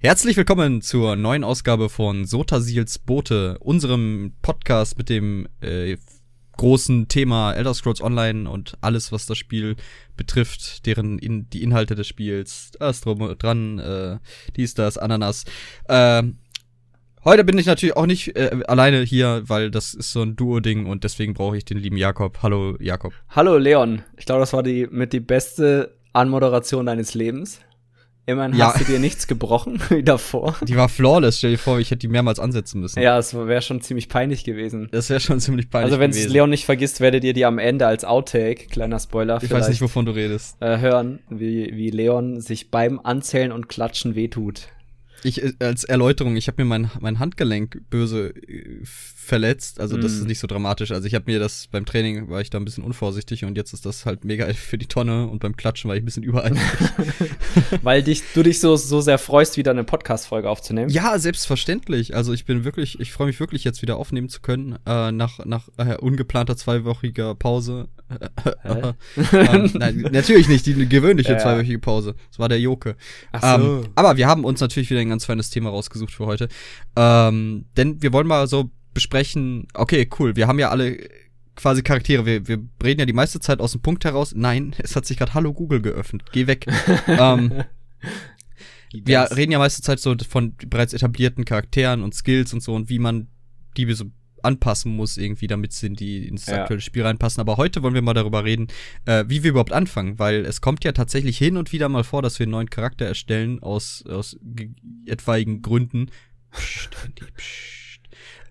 Herzlich willkommen zur neuen Ausgabe von Sotasils Boote, unserem Podcast mit dem äh, großen Thema Elder Scrolls Online und alles, was das Spiel betrifft, deren in, die Inhalte des Spiels, das drum dran, äh, dies, das, Ananas. Äh, heute bin ich natürlich auch nicht äh, alleine hier, weil das ist so ein Duo-Ding und deswegen brauche ich den lieben Jakob. Hallo, Jakob. Hallo, Leon. Ich glaube, das war die mit die beste Anmoderation deines Lebens. Immerhin ja. hast du dir nichts gebrochen wie davor. Die war flawless, stell dir vor, ich hätte die mehrmals ansetzen müssen. Ja, es wäre schon ziemlich peinlich gewesen. Das wäre schon ziemlich peinlich Also wenn es Leon nicht vergisst, werdet ihr die am Ende als Outtake, kleiner Spoiler, ich weiß nicht, wovon du redest, äh, hören, wie, wie Leon sich beim Anzählen und Klatschen wehtut. Ich, äh, als Erläuterung, ich habe mir mein, mein Handgelenk böse äh, verletzt. Also das mm. ist nicht so dramatisch. Also ich habe mir das beim Training war ich da ein bisschen unvorsichtig und jetzt ist das halt mega für die Tonne und beim Klatschen war ich ein bisschen überall. Weil dich, du dich so, so sehr freust, wieder eine Podcast-Folge aufzunehmen. Ja, selbstverständlich. Also ich bin wirklich, ich freue mich wirklich jetzt wieder aufnehmen zu können, äh, nach, nach äh, ungeplanter zweiwöchiger Pause. äh, nein, natürlich nicht, die gewöhnliche ja, zweiwöchige Pause. Das war der Joke. Ach so. Ähm, aber wir haben uns natürlich wieder ein ganz feines Thema rausgesucht für heute. Ähm, denn wir wollen mal so besprechen, okay, cool, wir haben ja alle quasi Charaktere. Wir, wir reden ja die meiste Zeit aus dem Punkt heraus. Nein, es hat sich gerade Hallo Google geöffnet. Geh weg. ähm, wir reden ja meiste Zeit so von bereits etablierten Charakteren und Skills und so und wie man die so anpassen muss irgendwie, damit sie in die, ins ja. aktuelle Spiel reinpassen. Aber heute wollen wir mal darüber reden, äh, wie wir überhaupt anfangen, weil es kommt ja tatsächlich hin und wieder mal vor, dass wir einen neuen Charakter erstellen aus, aus etwaigen Gründen. Psst, psst.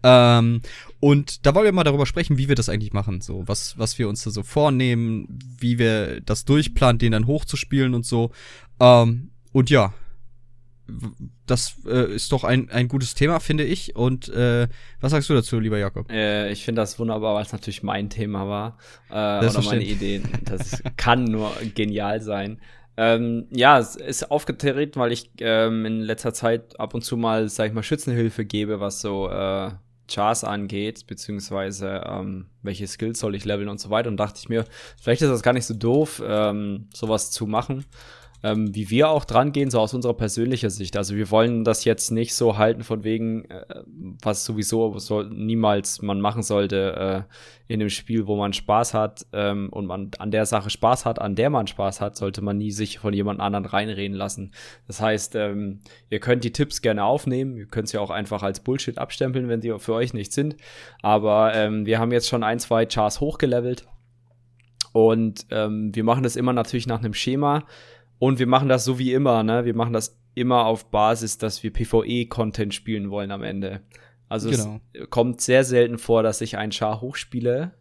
Ähm, und da wollen wir mal darüber sprechen, wie wir das eigentlich machen. So, was, was wir uns da so vornehmen, wie wir das durchplanen, den dann hochzuspielen und so. Ähm, und ja, das äh, ist doch ein, ein gutes Thema, finde ich. Und äh, was sagst du dazu, lieber Jakob? Äh, ich finde das wunderbar, weil es natürlich mein Thema war. Äh, oder meine Ideen. Das kann nur genial sein. Ähm, ja, es ist aufgetreten, weil ich ähm, in letzter Zeit ab und zu mal, sag ich mal, Schützenhilfe gebe, was so äh, Chars angeht, beziehungsweise ähm, welche Skills soll ich leveln und so weiter. Und dachte ich mir, vielleicht ist das gar nicht so doof, ähm, sowas zu machen ähm, wie wir auch dran gehen, so aus unserer persönlichen Sicht. Also wir wollen das jetzt nicht so halten von wegen, äh, was sowieso soll, niemals man machen sollte äh, in dem Spiel, wo man Spaß hat ähm, und man an der Sache Spaß hat, an der man Spaß hat, sollte man nie sich von jemand anderen reinreden lassen. Das heißt, ähm, ihr könnt die Tipps gerne aufnehmen, ihr könnt sie auch einfach als Bullshit abstempeln, wenn die für euch nicht sind. Aber ähm, wir haben jetzt schon ein, zwei Chars hochgelevelt. Und ähm, wir machen das immer natürlich nach einem Schema. Und wir machen das so wie immer, ne? Wir machen das immer auf Basis, dass wir PvE-Content spielen wollen am Ende. Also genau. es kommt sehr selten vor, dass ich einen Char hochspiele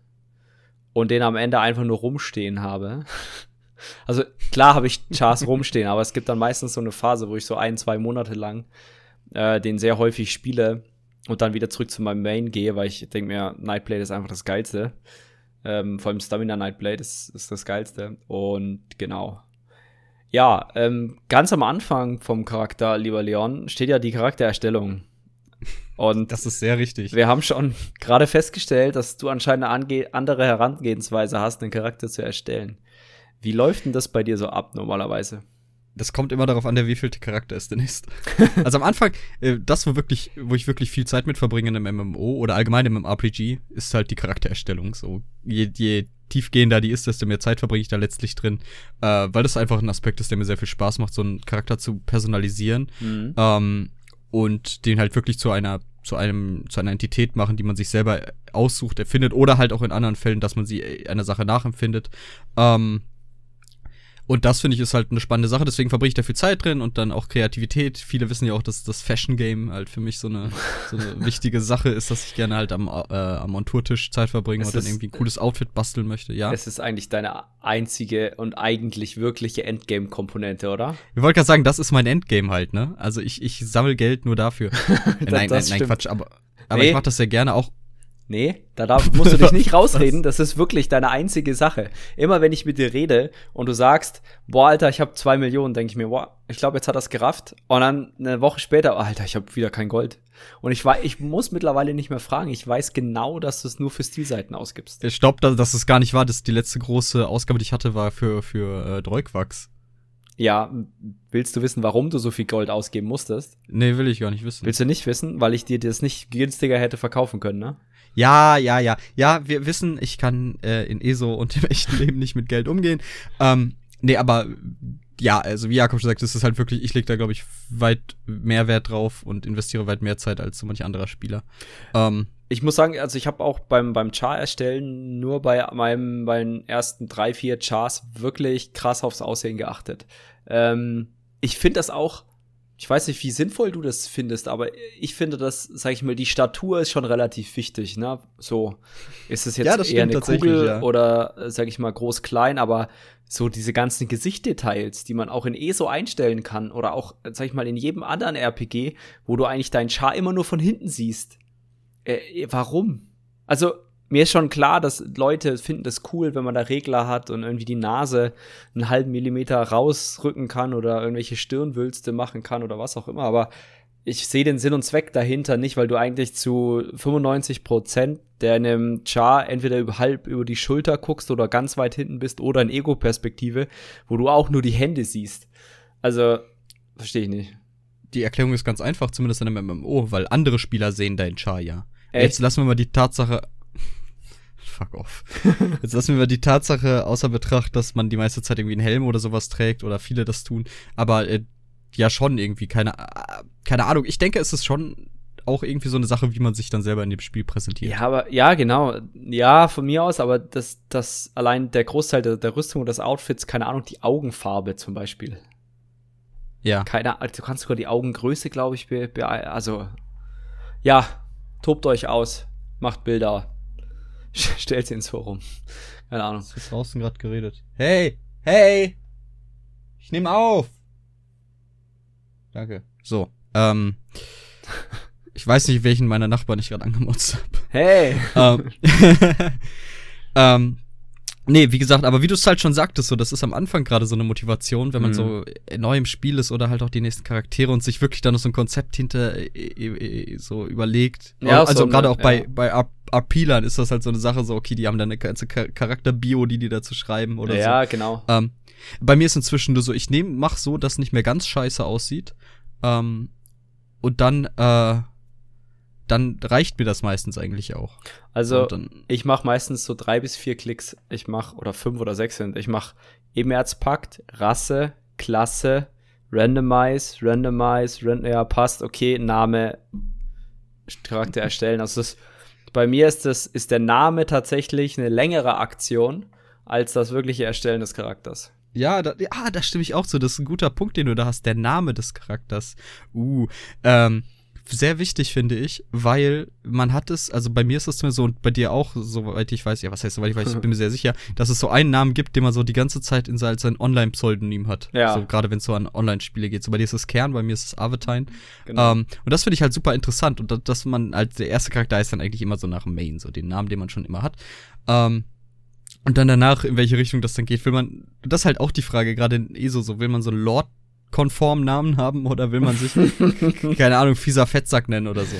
und den am Ende einfach nur rumstehen habe. Also klar habe ich Chars rumstehen, aber es gibt dann meistens so eine Phase, wo ich so ein, zwei Monate lang äh, den sehr häufig spiele und dann wieder zurück zu meinem Main gehe, weil ich denke mir, Nightblade ist einfach das Geilste. Ähm, vor allem Stamina Nightblade ist, ist das Geilste. Und genau, ja, ähm, ganz am Anfang vom Charakter, lieber Leon, steht ja die Charaktererstellung. Und das ist sehr richtig. Wir haben schon gerade festgestellt, dass du anscheinend eine andere Herangehensweise hast, einen Charakter zu erstellen. Wie läuft denn das bei dir so ab normalerweise? das kommt immer darauf an, wie viel Charakter es denn ist. also am Anfang, äh, das, wo wirklich, wo ich wirklich viel Zeit mit verbringe in einem MMO oder allgemein im RPG, ist halt die Charaktererstellung. So, je, je tiefgehender die ist, desto mehr Zeit verbringe ich da letztlich drin. Äh, weil das einfach ein Aspekt ist, der mir sehr viel Spaß macht, so einen Charakter zu personalisieren. Mhm. Ähm, und den halt wirklich zu einer zu einem zu einer Entität machen, die man sich selber aussucht, erfindet oder halt auch in anderen Fällen, dass man sie einer Sache nachempfindet. Ähm, und das finde ich ist halt eine spannende Sache, deswegen verbringe ich da viel Zeit drin und dann auch Kreativität. Viele wissen ja auch, dass das Fashion Game halt für mich so eine, so eine wichtige Sache ist, dass ich gerne halt am, äh, am Monturtisch Zeit verbringe es und dann irgendwie ein cooles Outfit basteln möchte, ja. Es ist eigentlich deine einzige und eigentlich wirkliche Endgame-Komponente, oder? Ich wollte gerade sagen, das ist mein Endgame halt, ne? Also ich, ich sammle Geld nur dafür. nein, nein, nein, Quatsch, aber, aber nee. ich mache das sehr gerne auch Nee, da darf, musst du dich nicht rausreden. Das ist wirklich deine einzige Sache. Immer wenn ich mit dir rede und du sagst, boah, Alter, ich habe zwei Millionen, denke ich mir, boah, ich glaube, jetzt hat das gerafft. Und dann eine Woche später, oh, Alter, ich habe wieder kein Gold. Und ich weiß, ich muss mittlerweile nicht mehr fragen. Ich weiß genau, dass du es nur für Stilseiten ausgibst. Ich glaube, dass, dass es gar nicht war. Das die letzte große Ausgabe, die ich hatte, war für für äh, Dreugwachs. Ja, willst du wissen, warum du so viel Gold ausgeben musstest? Nee, will ich gar nicht wissen. Willst du nicht wissen, weil ich dir das nicht günstiger hätte verkaufen können, ne? Ja, ja, ja. Ja, wir wissen, ich kann äh, in ESO und im echten Leben nicht mit Geld umgehen. Ähm, nee, aber ja, also wie Jakob schon sagt, ist halt wirklich, ich lege da, glaube ich, weit mehr Wert drauf und investiere weit mehr Zeit als so manch anderer Spieler. Ähm, ich muss sagen, also ich habe auch beim, beim Char erstellen nur bei meinem, meinen ersten drei, vier Chars wirklich krass aufs Aussehen geachtet. Ähm, ich finde das auch, ich weiß nicht, wie sinnvoll du das findest, aber ich finde das, sag ich mal, die Statur ist schon relativ wichtig, ne? So, ist es jetzt ja, eher eine Kugel ja. oder, sag ich mal, groß-klein, aber so diese ganzen Gesichtdetails, die man auch in ESO einstellen kann oder auch, sag ich mal, in jedem anderen RPG, wo du eigentlich deinen Char immer nur von hinten siehst äh, warum? Also, mir ist schon klar, dass Leute finden das cool, wenn man da Regler hat und irgendwie die Nase einen halben Millimeter rausrücken kann oder irgendwelche Stirnwülste machen kann oder was auch immer. Aber ich sehe den Sinn und Zweck dahinter nicht, weil du eigentlich zu 95 Prozent deinem Char entweder über, halb über die Schulter guckst oder ganz weit hinten bist oder in Ego-Perspektive, wo du auch nur die Hände siehst. Also, verstehe ich nicht. Die Erklärung ist ganz einfach, zumindest in einem MMO, weil andere Spieler sehen deinen Char ja. Echt? Jetzt lassen wir mal die Tatsache. Fuck off. Jetzt lassen wir mal die Tatsache außer Betracht, dass man die meiste Zeit irgendwie einen Helm oder sowas trägt oder viele das tun. Aber äh, ja, schon irgendwie, keine, äh, keine Ahnung. Ich denke, es ist schon auch irgendwie so eine Sache, wie man sich dann selber in dem Spiel präsentiert. Ja, aber ja, genau. Ja, von mir aus, aber das, das allein der Großteil der, der Rüstung und des Outfits, keine Ahnung, die Augenfarbe zum Beispiel. Ja. Keine Ahnung, du kannst sogar die Augengröße, glaube ich, be, be, also ja, Tobt euch aus, macht Bilder, stellt sie ins Forum. Keine Ahnung. Du hast draußen gerade geredet. Hey, hey, ich nehme auf. Danke. So, ähm, ich weiß nicht, welchen meiner Nachbarn ich gerade angemotzt habe. Hey. ähm, ähm, Nee, wie gesagt, aber wie du es halt schon sagtest, so, das ist am Anfang gerade so eine Motivation, wenn man mhm. so neu im Spiel ist oder halt auch die nächsten Charaktere und sich wirklich dann noch so ein Konzept hinter äh, äh, äh so überlegt. Ja, also so gerade auch ja. bei, bei Arpilern ist das halt so eine Sache, so, okay, die haben dann eine ganze Charakterbio, die die dazu schreiben oder ja, so. Ja, genau. Ähm, bei mir ist inzwischen nur so, ich nehme, mach so, dass nicht mehr ganz scheiße aussieht. Ähm, und dann, äh, dann reicht mir das meistens eigentlich auch. Also ich mache meistens so drei bis vier Klicks. Ich mache oder fünf oder sechs sind. Ich mache Emerzpakt, Rasse, Klasse, Randomize, Randomize, Rand ja passt. Okay, Name, Charakter erstellen. Also das, bei mir ist das ist der Name tatsächlich eine längere Aktion als das wirkliche Erstellen des Charakters. Ja, da, ja, da stimme ich auch zu. Das ist ein guter Punkt, den du da hast. Der Name des Charakters. Uh, ähm, sehr wichtig, finde ich, weil man hat es, also bei mir ist es so und bei dir auch, soweit ich weiß, ja, was heißt, soweit ich weiß, ich bin mir sehr sicher, dass es so einen Namen gibt, den man so die ganze Zeit in sein, sein Online-Pseudonym hat. Ja. So, gerade wenn es so an Online-Spiele geht. So bei dir ist es Kern, bei mir ist es Avatine. Genau. Ähm, und das finde ich halt super interessant und dass, dass man als der erste Charakter ist dann eigentlich immer so nach Main, so den Namen, den man schon immer hat. Ähm, und dann danach, in welche Richtung das dann geht, will man, das ist halt auch die Frage, gerade in ESO, so will man so Lord konformen Namen haben oder will man sich, keine Ahnung, fieser Fettsack nennen oder so?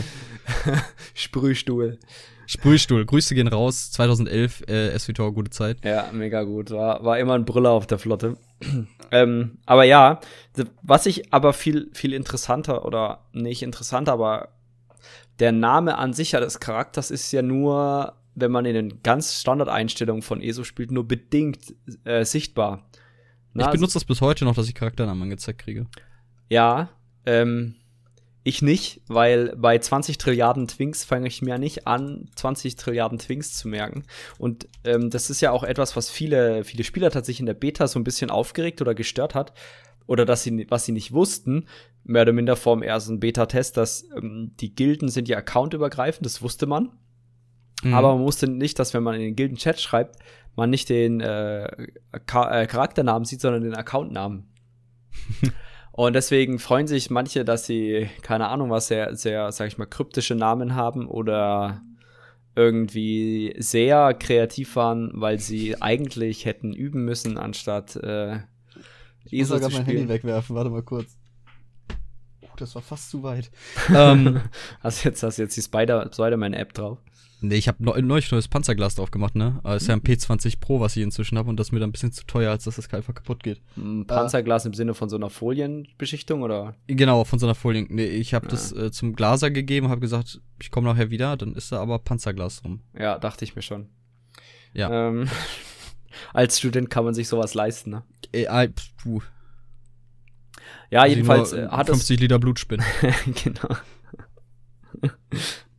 Sprühstuhl. Sprühstuhl. Grüße gehen raus. 2011, äh, SWTOR, gute Zeit. Ja, mega gut. War, war immer ein Brüller auf der Flotte. ähm, aber ja, was ich aber viel, viel interessanter oder nicht interessanter, aber der Name an sich ja des Charakters ist ja nur, wenn man in den ganz Standardeinstellungen von ESO spielt, nur bedingt äh, sichtbar. Na, ich benutze das bis heute noch, dass ich Charakternamen angezeigt kriege. Ja, ähm, ich nicht, weil bei 20 Trilliarden Twinks fange ich mir nicht an, 20 Trilliarden Twinks zu merken. Und ähm, das ist ja auch etwas, was viele, viele Spieler tatsächlich in der Beta so ein bisschen aufgeregt oder gestört hat. Oder dass sie, was sie nicht wussten, mehr oder minder vor dem ersten Beta-Test, dass ähm, die Gilden sind ja accountübergreifend, das wusste man. Mhm. Aber man wusste nicht, dass wenn man in den Gilden-Chat schreibt, man nicht den äh, äh, Charakternamen sieht, sondern den Accountnamen. Und deswegen freuen sich manche, dass sie, keine Ahnung, was sehr, sehr, sag ich mal, kryptische Namen haben oder irgendwie sehr kreativ waren, weil sie eigentlich hätten üben müssen, anstatt äh, ich muss gerade mein Handy wegwerfen, warte mal kurz. Oh, das war fast zu weit. ähm, hast, jetzt, hast jetzt die Spider-Man-App drauf? Nee, ich habe neulich neues Panzerglas drauf gemacht, ne? Aber ist ja ein P20 Pro, was ich inzwischen habe und das ist mir dann ein bisschen zu teuer, als dass das einfach kaputt geht. Ein Panzerglas äh, im Sinne von so einer Folienbeschichtung oder? Genau, von so einer Folien. Nee, ich habe ja. das äh, zum Glaser gegeben, habe gesagt, ich komme nachher wieder, dann ist da aber Panzerglas drum. Ja, dachte ich mir schon. Ja. Ähm, als Student kann man sich sowas leisten, ne? Äh, äh, puh. Ja, jedenfalls äh, hat 50 Liter Blut spinnen. genau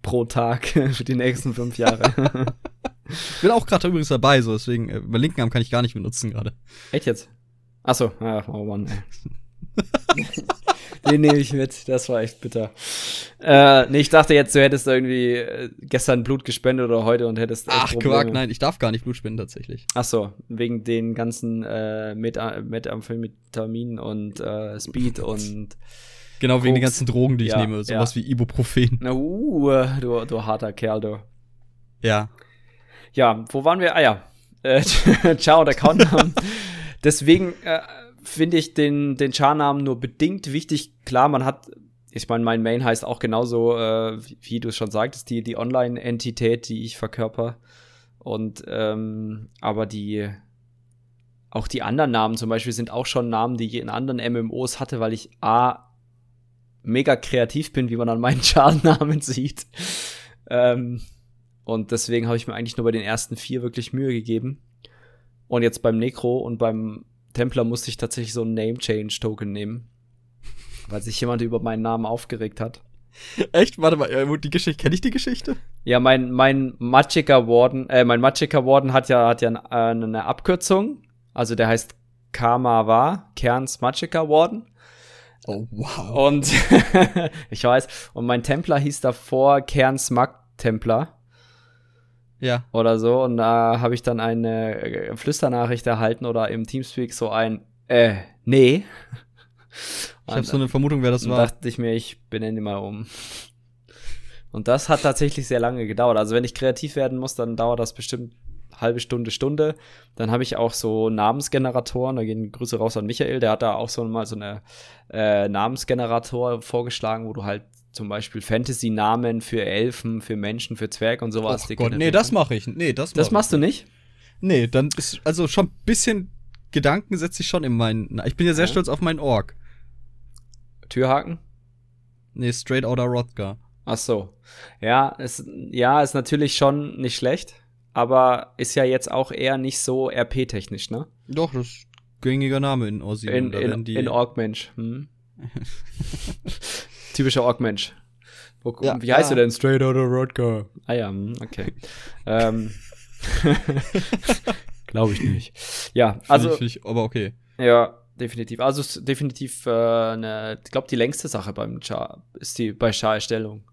pro Tag für die nächsten fünf Jahre. ich bin auch gerade übrigens dabei, so deswegen äh, bei Linkenarm kann ich gar nicht benutzen gerade. Echt jetzt? Achso, ja, oh Mann. Den nehme ich mit, das war echt bitter. Äh, nee, ich dachte jetzt, du hättest irgendwie äh, gestern Blut gespendet oder heute und hättest. Ach, Quark, nein, ich darf gar nicht Blut spenden tatsächlich. Ach so, wegen den ganzen äh, Methamphetamin und äh, Speed und Genau, wegen den ganzen Drogen, die ich ja, nehme. Sowas ja. wie Ibuprofen. Uh, du, du harter Kerl, du. Ja. Ja, wo waren wir? Ah ja. Äh, Ciao, der Countdown. Deswegen äh, finde ich den, den Char-Namen nur bedingt wichtig. Klar, man hat, ich meine, mein Main heißt auch genauso, äh, wie, wie du es schon sagtest, die, die Online-Entität, die ich verkörper. Und, ähm, aber die, auch die anderen Namen zum Beispiel sind auch schon Namen, die ich in anderen MMOs hatte, weil ich A, mega kreativ bin, wie man an meinen Charnamen sieht. Ähm, und deswegen habe ich mir eigentlich nur bei den ersten vier wirklich Mühe gegeben. Und jetzt beim Necro und beim Templar musste ich tatsächlich so ein Name Change Token nehmen, weil sich jemand über meinen Namen aufgeregt hat. Echt? Warte mal, äh, die Geschichte, kenne ich die Geschichte? Ja, mein, mein Magicka Warden, äh, mein Magicka Warden hat ja, hat ja eine, eine Abkürzung. Also der heißt Kamawa, Kerns Magicka Warden. Oh, wow. Und ich weiß, und mein Templer hieß davor Kern Smug Templar. Ja. Oder so. Und da habe ich dann eine äh, Flüsternachricht erhalten oder im Teamspeak so ein, äh, nee. Ich habe so eine Vermutung, wer das war. dachte ich mir, ich benenne mal um. Und das hat tatsächlich sehr lange gedauert. Also wenn ich kreativ werden muss, dann dauert das bestimmt halbe Stunde, Stunde. Dann habe ich auch so Namensgeneratoren, da gehen Grüße raus an Michael, der hat da auch so mal so eine äh, Namensgenerator vorgeschlagen, wo du halt zum Beispiel Fantasy-Namen für Elfen, für Menschen, für Zwerg und sowas. Oh Gott, nee, das mache ich. Nee, das, das machst du nicht? Nee, dann ist also schon ein bisschen Gedanken setze ich schon in meinen. Ich bin ja sehr ja. stolz auf meinen Org. Türhaken? Nee, Straight Outer Rothgar. Ach so. Ja, ist, ja, ist natürlich schon nicht schlecht aber ist ja jetzt auch eher nicht so RP-technisch, ne? Doch, das ist gängiger Name in Aussie. In, in, in Org-Mensch. Hm? Typischer Org-Mensch. Ja, wie heißt ja. du denn? Straight Outta Rodka. Ah ja, hm, okay. ähm. Glaube ich nicht. Ja, also. Finde ich, find ich, aber okay. Ja, definitiv. Also definitiv äh, eine, ich glaube, die längste Sache beim Char ist die bei Char-Erstellung.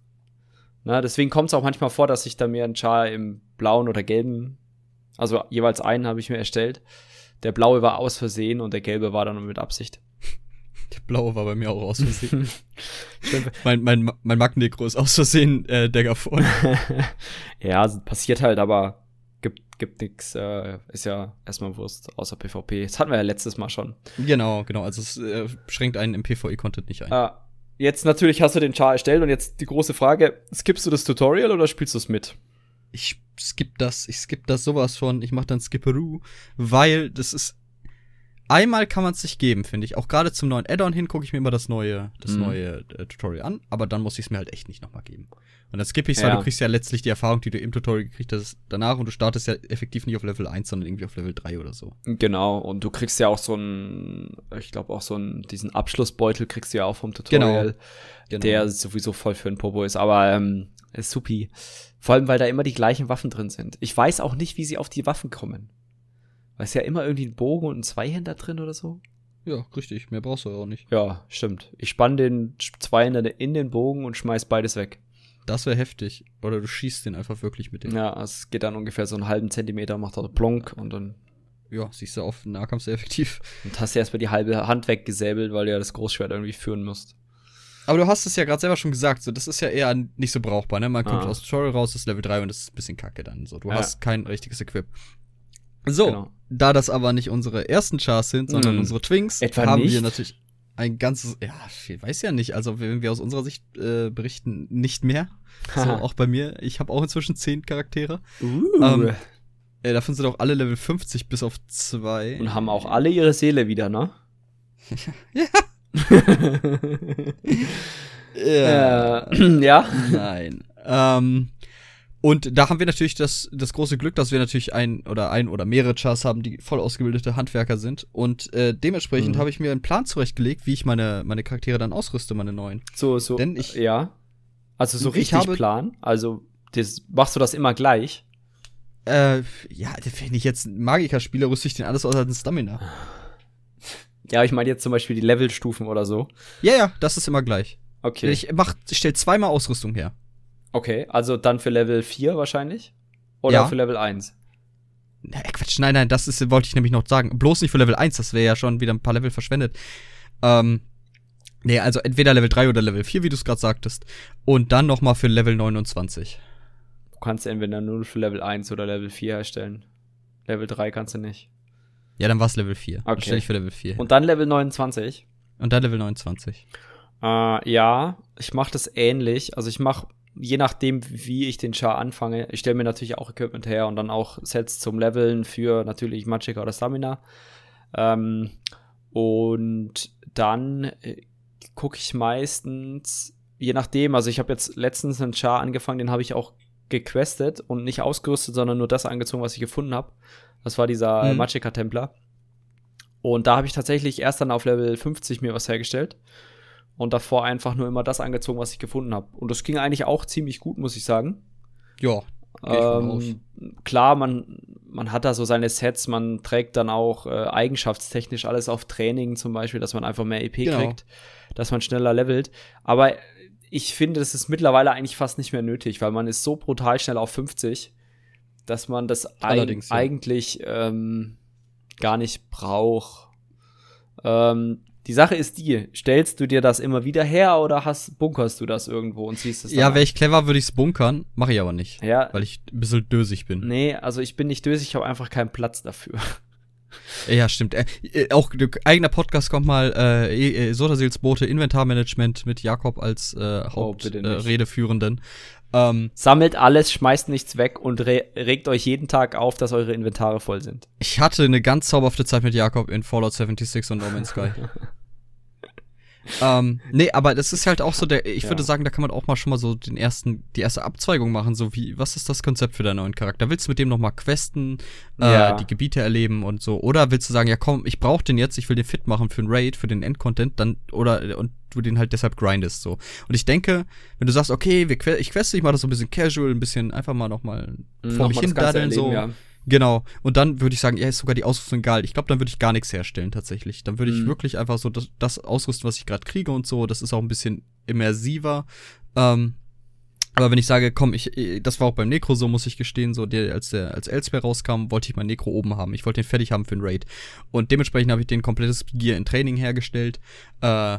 Na, deswegen kommt es auch manchmal vor, dass ich da mir einen Char im blauen oder gelben, also jeweils einen habe ich mir erstellt. Der blaue war aus Versehen und der gelbe war dann mit Absicht. Der blaue war bei mir auch aus Versehen. mein, mein, mein Magnegro ist aus Versehen äh, Dagger vor. ja, passiert halt, aber gibt, gibt nix, äh, ist ja erstmal Wurst, außer PvP. Das hatten wir ja letztes Mal schon. Genau, genau. Also es äh, schränkt einen im PvE-Content nicht ein. Ah, Jetzt natürlich hast du den Char erstellt und jetzt die große Frage, skippst du das Tutorial oder spielst du es mit? Ich skipp das, ich skipp das sowas von, ich mach dann Skipperoo, weil das ist einmal kann man es sich geben, finde ich. Auch gerade zum neuen Add-on hin gucke ich mir immer das neue, das mhm. neue äh, Tutorial an, aber dann muss ich es mir halt echt nicht nochmal geben. Und dann skippe ich ja. weil du kriegst ja letztlich die Erfahrung, die du im Tutorial gekriegt hast, danach und du startest ja effektiv nicht auf Level 1, sondern irgendwie auf Level 3 oder so. Genau, und du kriegst ja auch so einen, ich glaube auch so einen, diesen Abschlussbeutel kriegst du ja auch vom Tutorial, genau. Genau. der sowieso voll für ein Popo ist, aber ähm, ist supi. Vor allem, weil da immer die gleichen Waffen drin sind. Ich weiß auch nicht, wie sie auf die Waffen kommen. Weil es ja immer irgendwie ein Bogen und ein Zweihänder drin oder so. Ja, richtig. Mehr brauchst du ja auch nicht. Ja, stimmt. Ich spann den Zweihänder in den Bogen und schmeiß beides weg. Das wäre heftig. Oder du schießt den einfach wirklich mit dem. Ja, es geht dann ungefähr so einen halben Zentimeter, macht er plonk und dann. Ja, siehst du auf Nahkampf sehr effektiv. Und hast du erstmal die halbe Hand weggesäbelt, weil du ja das Großschwert irgendwie führen musst. Aber du hast es ja gerade selber schon gesagt, so das ist ja eher nicht so brauchbar, ne? Man kommt ah. aus Tutorial raus, das ist Level 3 und das ist ein bisschen kacke dann. So, du ja. hast kein richtiges Equip. So, genau. da das aber nicht unsere ersten Chars sind, sondern mm. unsere Twinks, Etwa haben nicht? wir natürlich. ein ganzes, ja, ich weiß ja nicht, also wenn wir aus unserer Sicht äh, berichten, nicht mehr. so, auch bei mir. Ich habe auch inzwischen zehn Charaktere. Uh. Ähm, äh, davon sind auch alle Level 50 bis auf zwei. Und haben auch alle ihre Seele wieder, ne? ja. ja. Äh, ja. Nein. Ähm, und da haben wir natürlich das, das große Glück, dass wir natürlich ein oder ein oder mehrere Chars haben, die voll ausgebildete Handwerker sind. Und äh, dementsprechend mhm. habe ich mir einen Plan zurechtgelegt, wie ich meine, meine Charaktere dann ausrüste, meine neuen. So, so. Denn ich, ja. Also so richtig habe, Plan. Also das, machst du das immer gleich? Äh, ja, wenn ich jetzt Magiker spiele, rüste ich den alles außer den Stamina. Ja, ich meine jetzt zum Beispiel die Levelstufen oder so. Ja, ja, das ist immer gleich. Okay. Ich mach, ich stell zweimal Ausrüstung her. Okay, also dann für Level 4 wahrscheinlich? Oder ja. für Level 1? Na, Quatsch, nein, nein, das ist, wollte ich nämlich noch sagen. Bloß nicht für Level 1, das wäre ja schon wieder ein paar Level verschwendet. Ähm, nee, also entweder Level 3 oder Level 4, wie du es gerade sagtest. Und dann noch mal für Level 29. Du kannst entweder nur für Level 1 oder Level 4 herstellen. Level 3 kannst du nicht. Ja, dann war es Level 4. Okay. Dann stelle ich für Level 4. Und dann Level 29? Und dann Level 29. Äh, ja, ich mache das ähnlich. Also ich mache je nachdem, wie ich den Char anfange, ich stelle mir natürlich auch Equipment her und dann auch Sets zum Leveln für natürlich Magicka oder Stamina. Ähm, und dann äh, gucke ich meistens, je nachdem, also ich habe jetzt letztens einen Char angefangen, den habe ich auch gequestet und nicht ausgerüstet, sondern nur das angezogen, was ich gefunden habe. Das war dieser mhm. Magicka-Templer. Und da habe ich tatsächlich erst dann auf Level 50 mir was hergestellt und davor einfach nur immer das angezogen, was ich gefunden habe. Und das ging eigentlich auch ziemlich gut, muss ich sagen. Ja. Ähm, klar, man, man hat da so seine Sets, man trägt dann auch äh, eigenschaftstechnisch alles auf Training zum Beispiel, dass man einfach mehr EP genau. kriegt, dass man schneller levelt. Aber ich finde, das ist mittlerweile eigentlich fast nicht mehr nötig, weil man ist so brutal schnell auf 50, dass man das Allerdings, ja. eigentlich ähm, gar nicht braucht. Ähm, die Sache ist die, stellst du dir das immer wieder her oder hast, bunkerst du das irgendwo und ziehst es Ja, wäre ich clever, würde ich es bunkern, mache ich aber nicht. Ja. Weil ich ein bisschen dösig bin. Nee, also ich bin nicht dösig, ich habe einfach keinen Platz dafür. Ja, stimmt. Äh, äh auch eigener Podcast kommt mal, äh, äh Sodaseels Boote Inventarmanagement mit Jakob als äh, Hauptredeführenden. Oh, ähm, Sammelt alles, schmeißt nichts weg und re regt euch jeden Tag auf, dass eure Inventare voll sind. Ich hatte eine ganz zauberhafte Zeit mit Jakob in Fallout 76 und No Man's Sky. ähm, nee, aber das ist halt auch so der, ich ja. würde sagen, da kann man auch mal schon mal so den ersten, die erste Abzweigung machen, so wie, was ist das Konzept für deinen neuen Charakter? Willst du mit dem noch mal questen, äh, ja. die Gebiete erleben und so? Oder willst du sagen, ja komm, ich brauche den jetzt, ich will den fit machen für einen Raid, für den Endcontent, dann, oder, und du den halt deshalb grindest, so. Und ich denke, wenn du sagst, okay, wir, ich queste, ich mache das so ein bisschen casual, ein bisschen einfach mal noch mal mhm, vor mich hin daddeln, so. Ja Genau. Und dann würde ich sagen, ja, ist sogar die Ausrüstung egal. Ich glaube, dann würde ich gar nichts herstellen tatsächlich. Dann würde ich mhm. wirklich einfach so das, das ausrüsten, was ich gerade kriege und so. Das ist auch ein bisschen immersiver. Ähm, aber wenn ich sage, komm, ich, das war auch beim Necro so, muss ich gestehen, so, der, als der, als Elsewhere rauskam, wollte ich meinen Necro oben haben. Ich wollte den fertig haben für den Raid. Und dementsprechend habe ich den komplettes Gear in Training hergestellt, äh,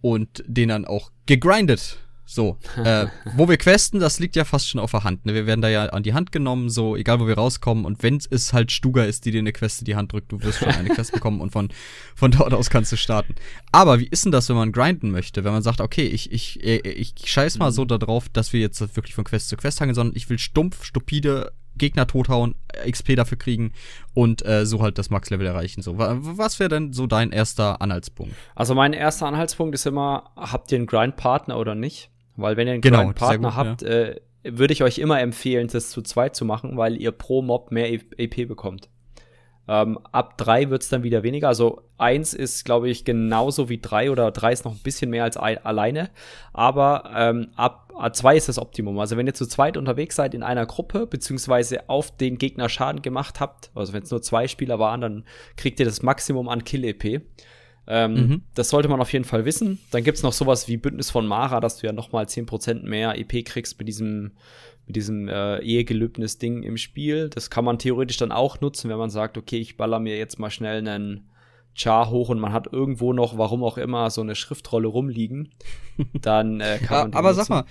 und den dann auch gegrindet. So, äh, wo wir questen, das liegt ja fast schon auf der Hand. Ne? Wir werden da ja an die Hand genommen, so egal wo wir rauskommen. Und wenn es halt Stuga ist, die dir eine Quest in die Hand drückt, du wirst schon eine Quest bekommen und von, von dort aus kannst du starten. Aber wie ist denn das, wenn man grinden möchte? Wenn man sagt, okay, ich, ich, ich, ich scheiß mal so darauf, dass wir jetzt wirklich von Quest zu Quest hangeln, sondern ich will stumpf, stupide Gegner tothauen, XP dafür kriegen und äh, so halt das Max-Level erreichen. So, was wäre denn so dein erster Anhaltspunkt? Also mein erster Anhaltspunkt ist immer, habt ihr einen Grind-Partner oder nicht? Weil wenn ihr einen genau, kleinen Partner gut, habt, ja. äh, würde ich euch immer empfehlen, das zu zweit zu machen, weil ihr pro Mob mehr EP bekommt. Ähm, ab drei wird es dann wieder weniger. Also eins ist, glaube ich, genauso wie drei oder drei ist noch ein bisschen mehr als ein, alleine. Aber ähm, ab zwei ist das Optimum. Also wenn ihr zu zweit unterwegs seid in einer Gruppe, beziehungsweise auf den Gegner Schaden gemacht habt, also wenn es nur zwei Spieler waren, dann kriegt ihr das Maximum an Kill-EP. Ähm, mhm. Das sollte man auf jeden Fall wissen. Dann gibt es noch sowas wie Bündnis von Mara, dass du ja nochmal 10% mehr EP kriegst mit diesem, mit diesem äh, Ehegelübnis-Ding im Spiel. Das kann man theoretisch dann auch nutzen, wenn man sagt, okay, ich baller mir jetzt mal schnell einen Char hoch und man hat irgendwo noch, warum auch immer, so eine Schriftrolle rumliegen. Dann äh, kann man Aber nutzen. sag mal,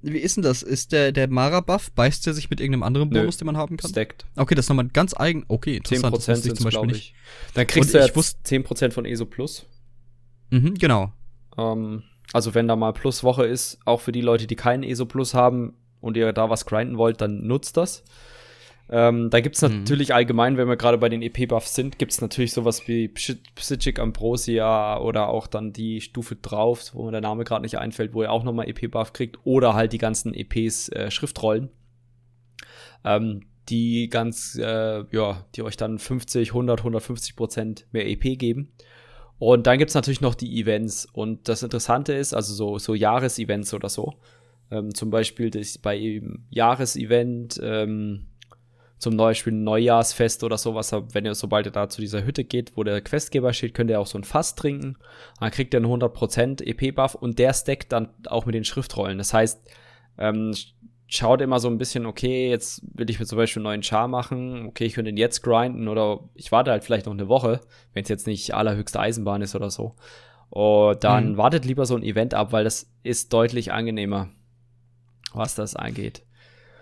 wie ist denn das? Ist der, der Mara-Buff, beißt der sich mit irgendeinem anderen Bonus, den man haben kann? Stackt. Okay, das ist nochmal ganz eigen. Okay, interessant. 10% das ich zum Beispiel nicht. Dann kriegst Und du jetzt 10% von ESO Plus. Mhm, genau. Ähm, also wenn da mal Pluswoche ist, auch für die Leute, die keinen ESO Plus haben und ihr da was grinden wollt, dann nutzt das. Ähm, da gibt es mhm. natürlich allgemein, wenn wir gerade bei den EP-Buffs sind, gibt es natürlich sowas wie Psychic Ambrosia oder auch dann die Stufe drauf, wo mir der Name gerade nicht einfällt, wo ihr auch nochmal EP-Buff kriegt oder halt die ganzen EPs äh, Schriftrollen. Ähm, die ganz, äh, ja, die euch dann 50, 100, 150 Prozent mehr EP geben. Und dann gibt es natürlich noch die Events. Und das Interessante ist, also so, so Jahresevents oder so. Ähm, zum Beispiel das bei Jahresevent ähm, zum Beispiel ein Neujahrsfest oder sowas, wenn ihr, sobald ihr da zu dieser Hütte geht, wo der Questgeber steht, könnt ihr auch so ein Fass trinken. Dann kriegt ihr einen 100% EP-Buff und der stackt dann auch mit den Schriftrollen. Das heißt, ähm, schaut immer so ein bisschen, okay, jetzt will ich mir zum Beispiel einen neuen Char machen, okay, ich könnte ihn jetzt grinden oder ich warte halt vielleicht noch eine Woche, wenn es jetzt nicht allerhöchste Eisenbahn ist oder so. Und dann mhm. wartet lieber so ein Event ab, weil das ist deutlich angenehmer, was das angeht.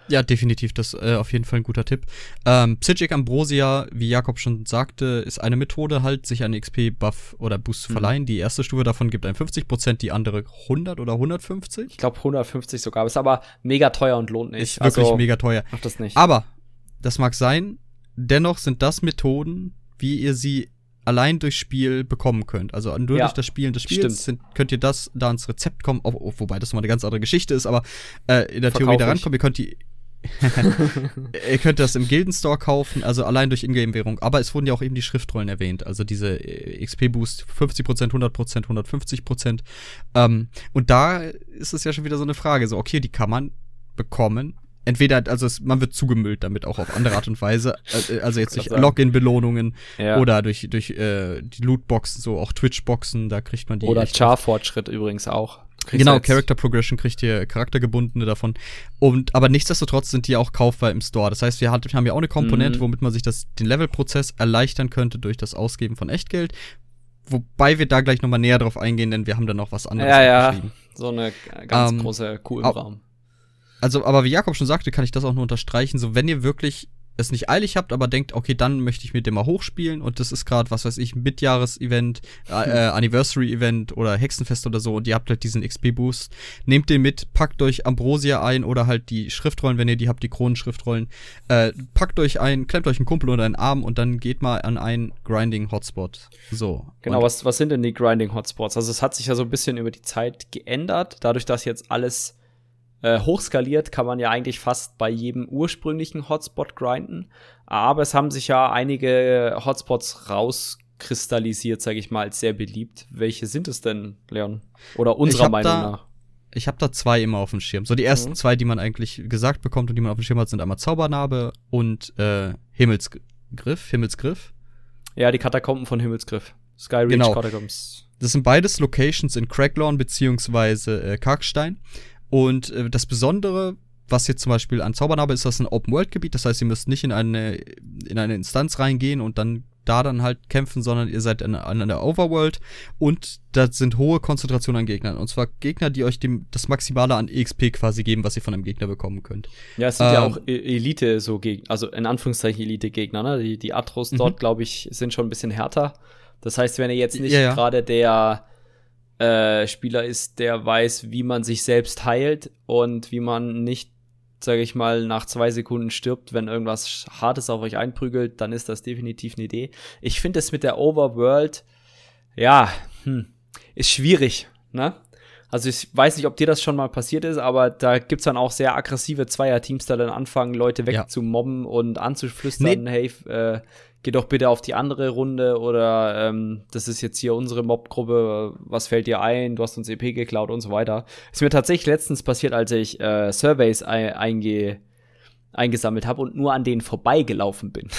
Ja, definitiv. Das ist äh, auf jeden Fall ein guter Tipp. Ähm, Psychic Ambrosia, wie Jakob schon sagte, ist eine Methode halt, sich einen XP-Buff oder Boost zu mhm. verleihen. Die erste Stufe davon gibt ein 50%, die andere 100 oder 150. Ich glaube 150 sogar. Ist aber mega teuer und lohnt nicht. Ist wirklich also, mega teuer. Macht das nicht. Aber, das mag sein, dennoch sind das Methoden, wie ihr sie allein durchs Spiel bekommen könnt. Also nur ja, durch das Spielen des Spiels sind, könnt ihr das da ins Rezept kommen, oh, oh, wobei das mal eine ganz andere Geschichte ist, aber äh, in der Verkauf Theorie da rankommen. Ihr könnt die Ihr könnt das im Gildenstore kaufen, also allein durch Ingame-Währung. Aber es wurden ja auch eben die Schriftrollen erwähnt. Also diese XP-Boost 50%, 100%, 150%. Ähm, und da ist es ja schon wieder so eine Frage. So, okay, die kann man bekommen. Entweder, also es, man wird zugemüllt damit auch auf andere Art und Weise. Also jetzt durch Login-Belohnungen ja. oder durch, durch äh, die Lootboxen, so auch Twitch-Boxen, da kriegt man die. Oder Char-Fortschritt übrigens auch. Genau, Character Progression kriegt ihr charaktergebundene davon. Und, aber nichtsdestotrotz sind die auch kaufbar im Store. Das heißt, wir haben ja auch eine Komponente, mhm. womit man sich das, den Levelprozess erleichtern könnte durch das Ausgeben von Echtgeld. Wobei wir da gleich nochmal näher drauf eingehen, denn wir haben da noch was anderes. Ja, ja. So eine ganz ähm, große Kuh im Raum. Also, aber wie Jakob schon sagte, kann ich das auch nur unterstreichen. So, wenn ihr wirklich es nicht eilig habt, aber denkt, okay, dann möchte ich mit dem mal hochspielen und das ist gerade, was weiß ich, Mitjahres-Event, äh, äh, Anniversary-Event oder Hexenfest oder so und ihr habt halt diesen XP-Boost, nehmt den mit, packt euch Ambrosia ein oder halt die Schriftrollen, wenn ihr die habt, die Kronenschriftrollen, äh, packt euch ein, klemmt euch einen Kumpel unter den Arm und dann geht mal an einen Grinding-Hotspot. So. Genau, was, was sind denn die Grinding-Hotspots? Also es hat sich ja so ein bisschen über die Zeit geändert, dadurch, dass jetzt alles äh, hochskaliert kann man ja eigentlich fast bei jedem ursprünglichen Hotspot grinden. Aber es haben sich ja einige Hotspots rauskristallisiert, sage ich mal, als sehr beliebt. Welche sind es denn, Leon? Oder unserer Meinung da, nach? Ich habe da zwei immer auf dem Schirm. So die ersten mhm. zwei, die man eigentlich gesagt bekommt und die man auf dem Schirm hat, sind einmal Zaubernarbe und äh, Himmelsgriff. Himmelsgriff. Ja, die Katakomben von Himmelsgriff. Skyreach genau. Catacombs. Das sind beides Locations in Craglawn beziehungsweise äh, Karkstein. Und äh, das Besondere, was jetzt zum Beispiel an Zaubernarbe ist, das ein Open-World-Gebiet. Das heißt, ihr müsst nicht in eine, in eine Instanz reingehen und dann da dann halt kämpfen, sondern ihr seid in, in einer Overworld und da sind hohe Konzentrationen an Gegnern. Und zwar Gegner, die euch dem, das Maximale an EXP quasi geben, was ihr von einem Gegner bekommen könnt. Ja, es sind ähm, ja auch e-, Elite so Gegner, also in Anführungszeichen Elite-Gegner, ne? Die, die Atros dort, mhm. glaube ich, sind schon ein bisschen härter. Das heißt, wenn ihr jetzt nicht ja, ja. gerade der äh, Spieler ist, der weiß, wie man sich selbst heilt und wie man nicht, sage ich mal, nach zwei Sekunden stirbt, wenn irgendwas Hartes auf euch einprügelt, dann ist das definitiv eine Idee. Ich finde es mit der Overworld, ja, hm, ist schwierig, ne? Also ich weiß nicht, ob dir das schon mal passiert ist, aber da gibt's dann auch sehr aggressive Zweierteams, da dann anfangen, Leute wegzumobben ja. und anzuflüstern, nee. hey, äh, geh doch bitte auf die andere Runde oder ähm, das ist jetzt hier unsere Mobgruppe, was fällt dir ein, du hast uns EP geklaut und so weiter. Ist mir tatsächlich letztens passiert, als ich äh, Surveys einge eingesammelt habe und nur an denen vorbeigelaufen bin.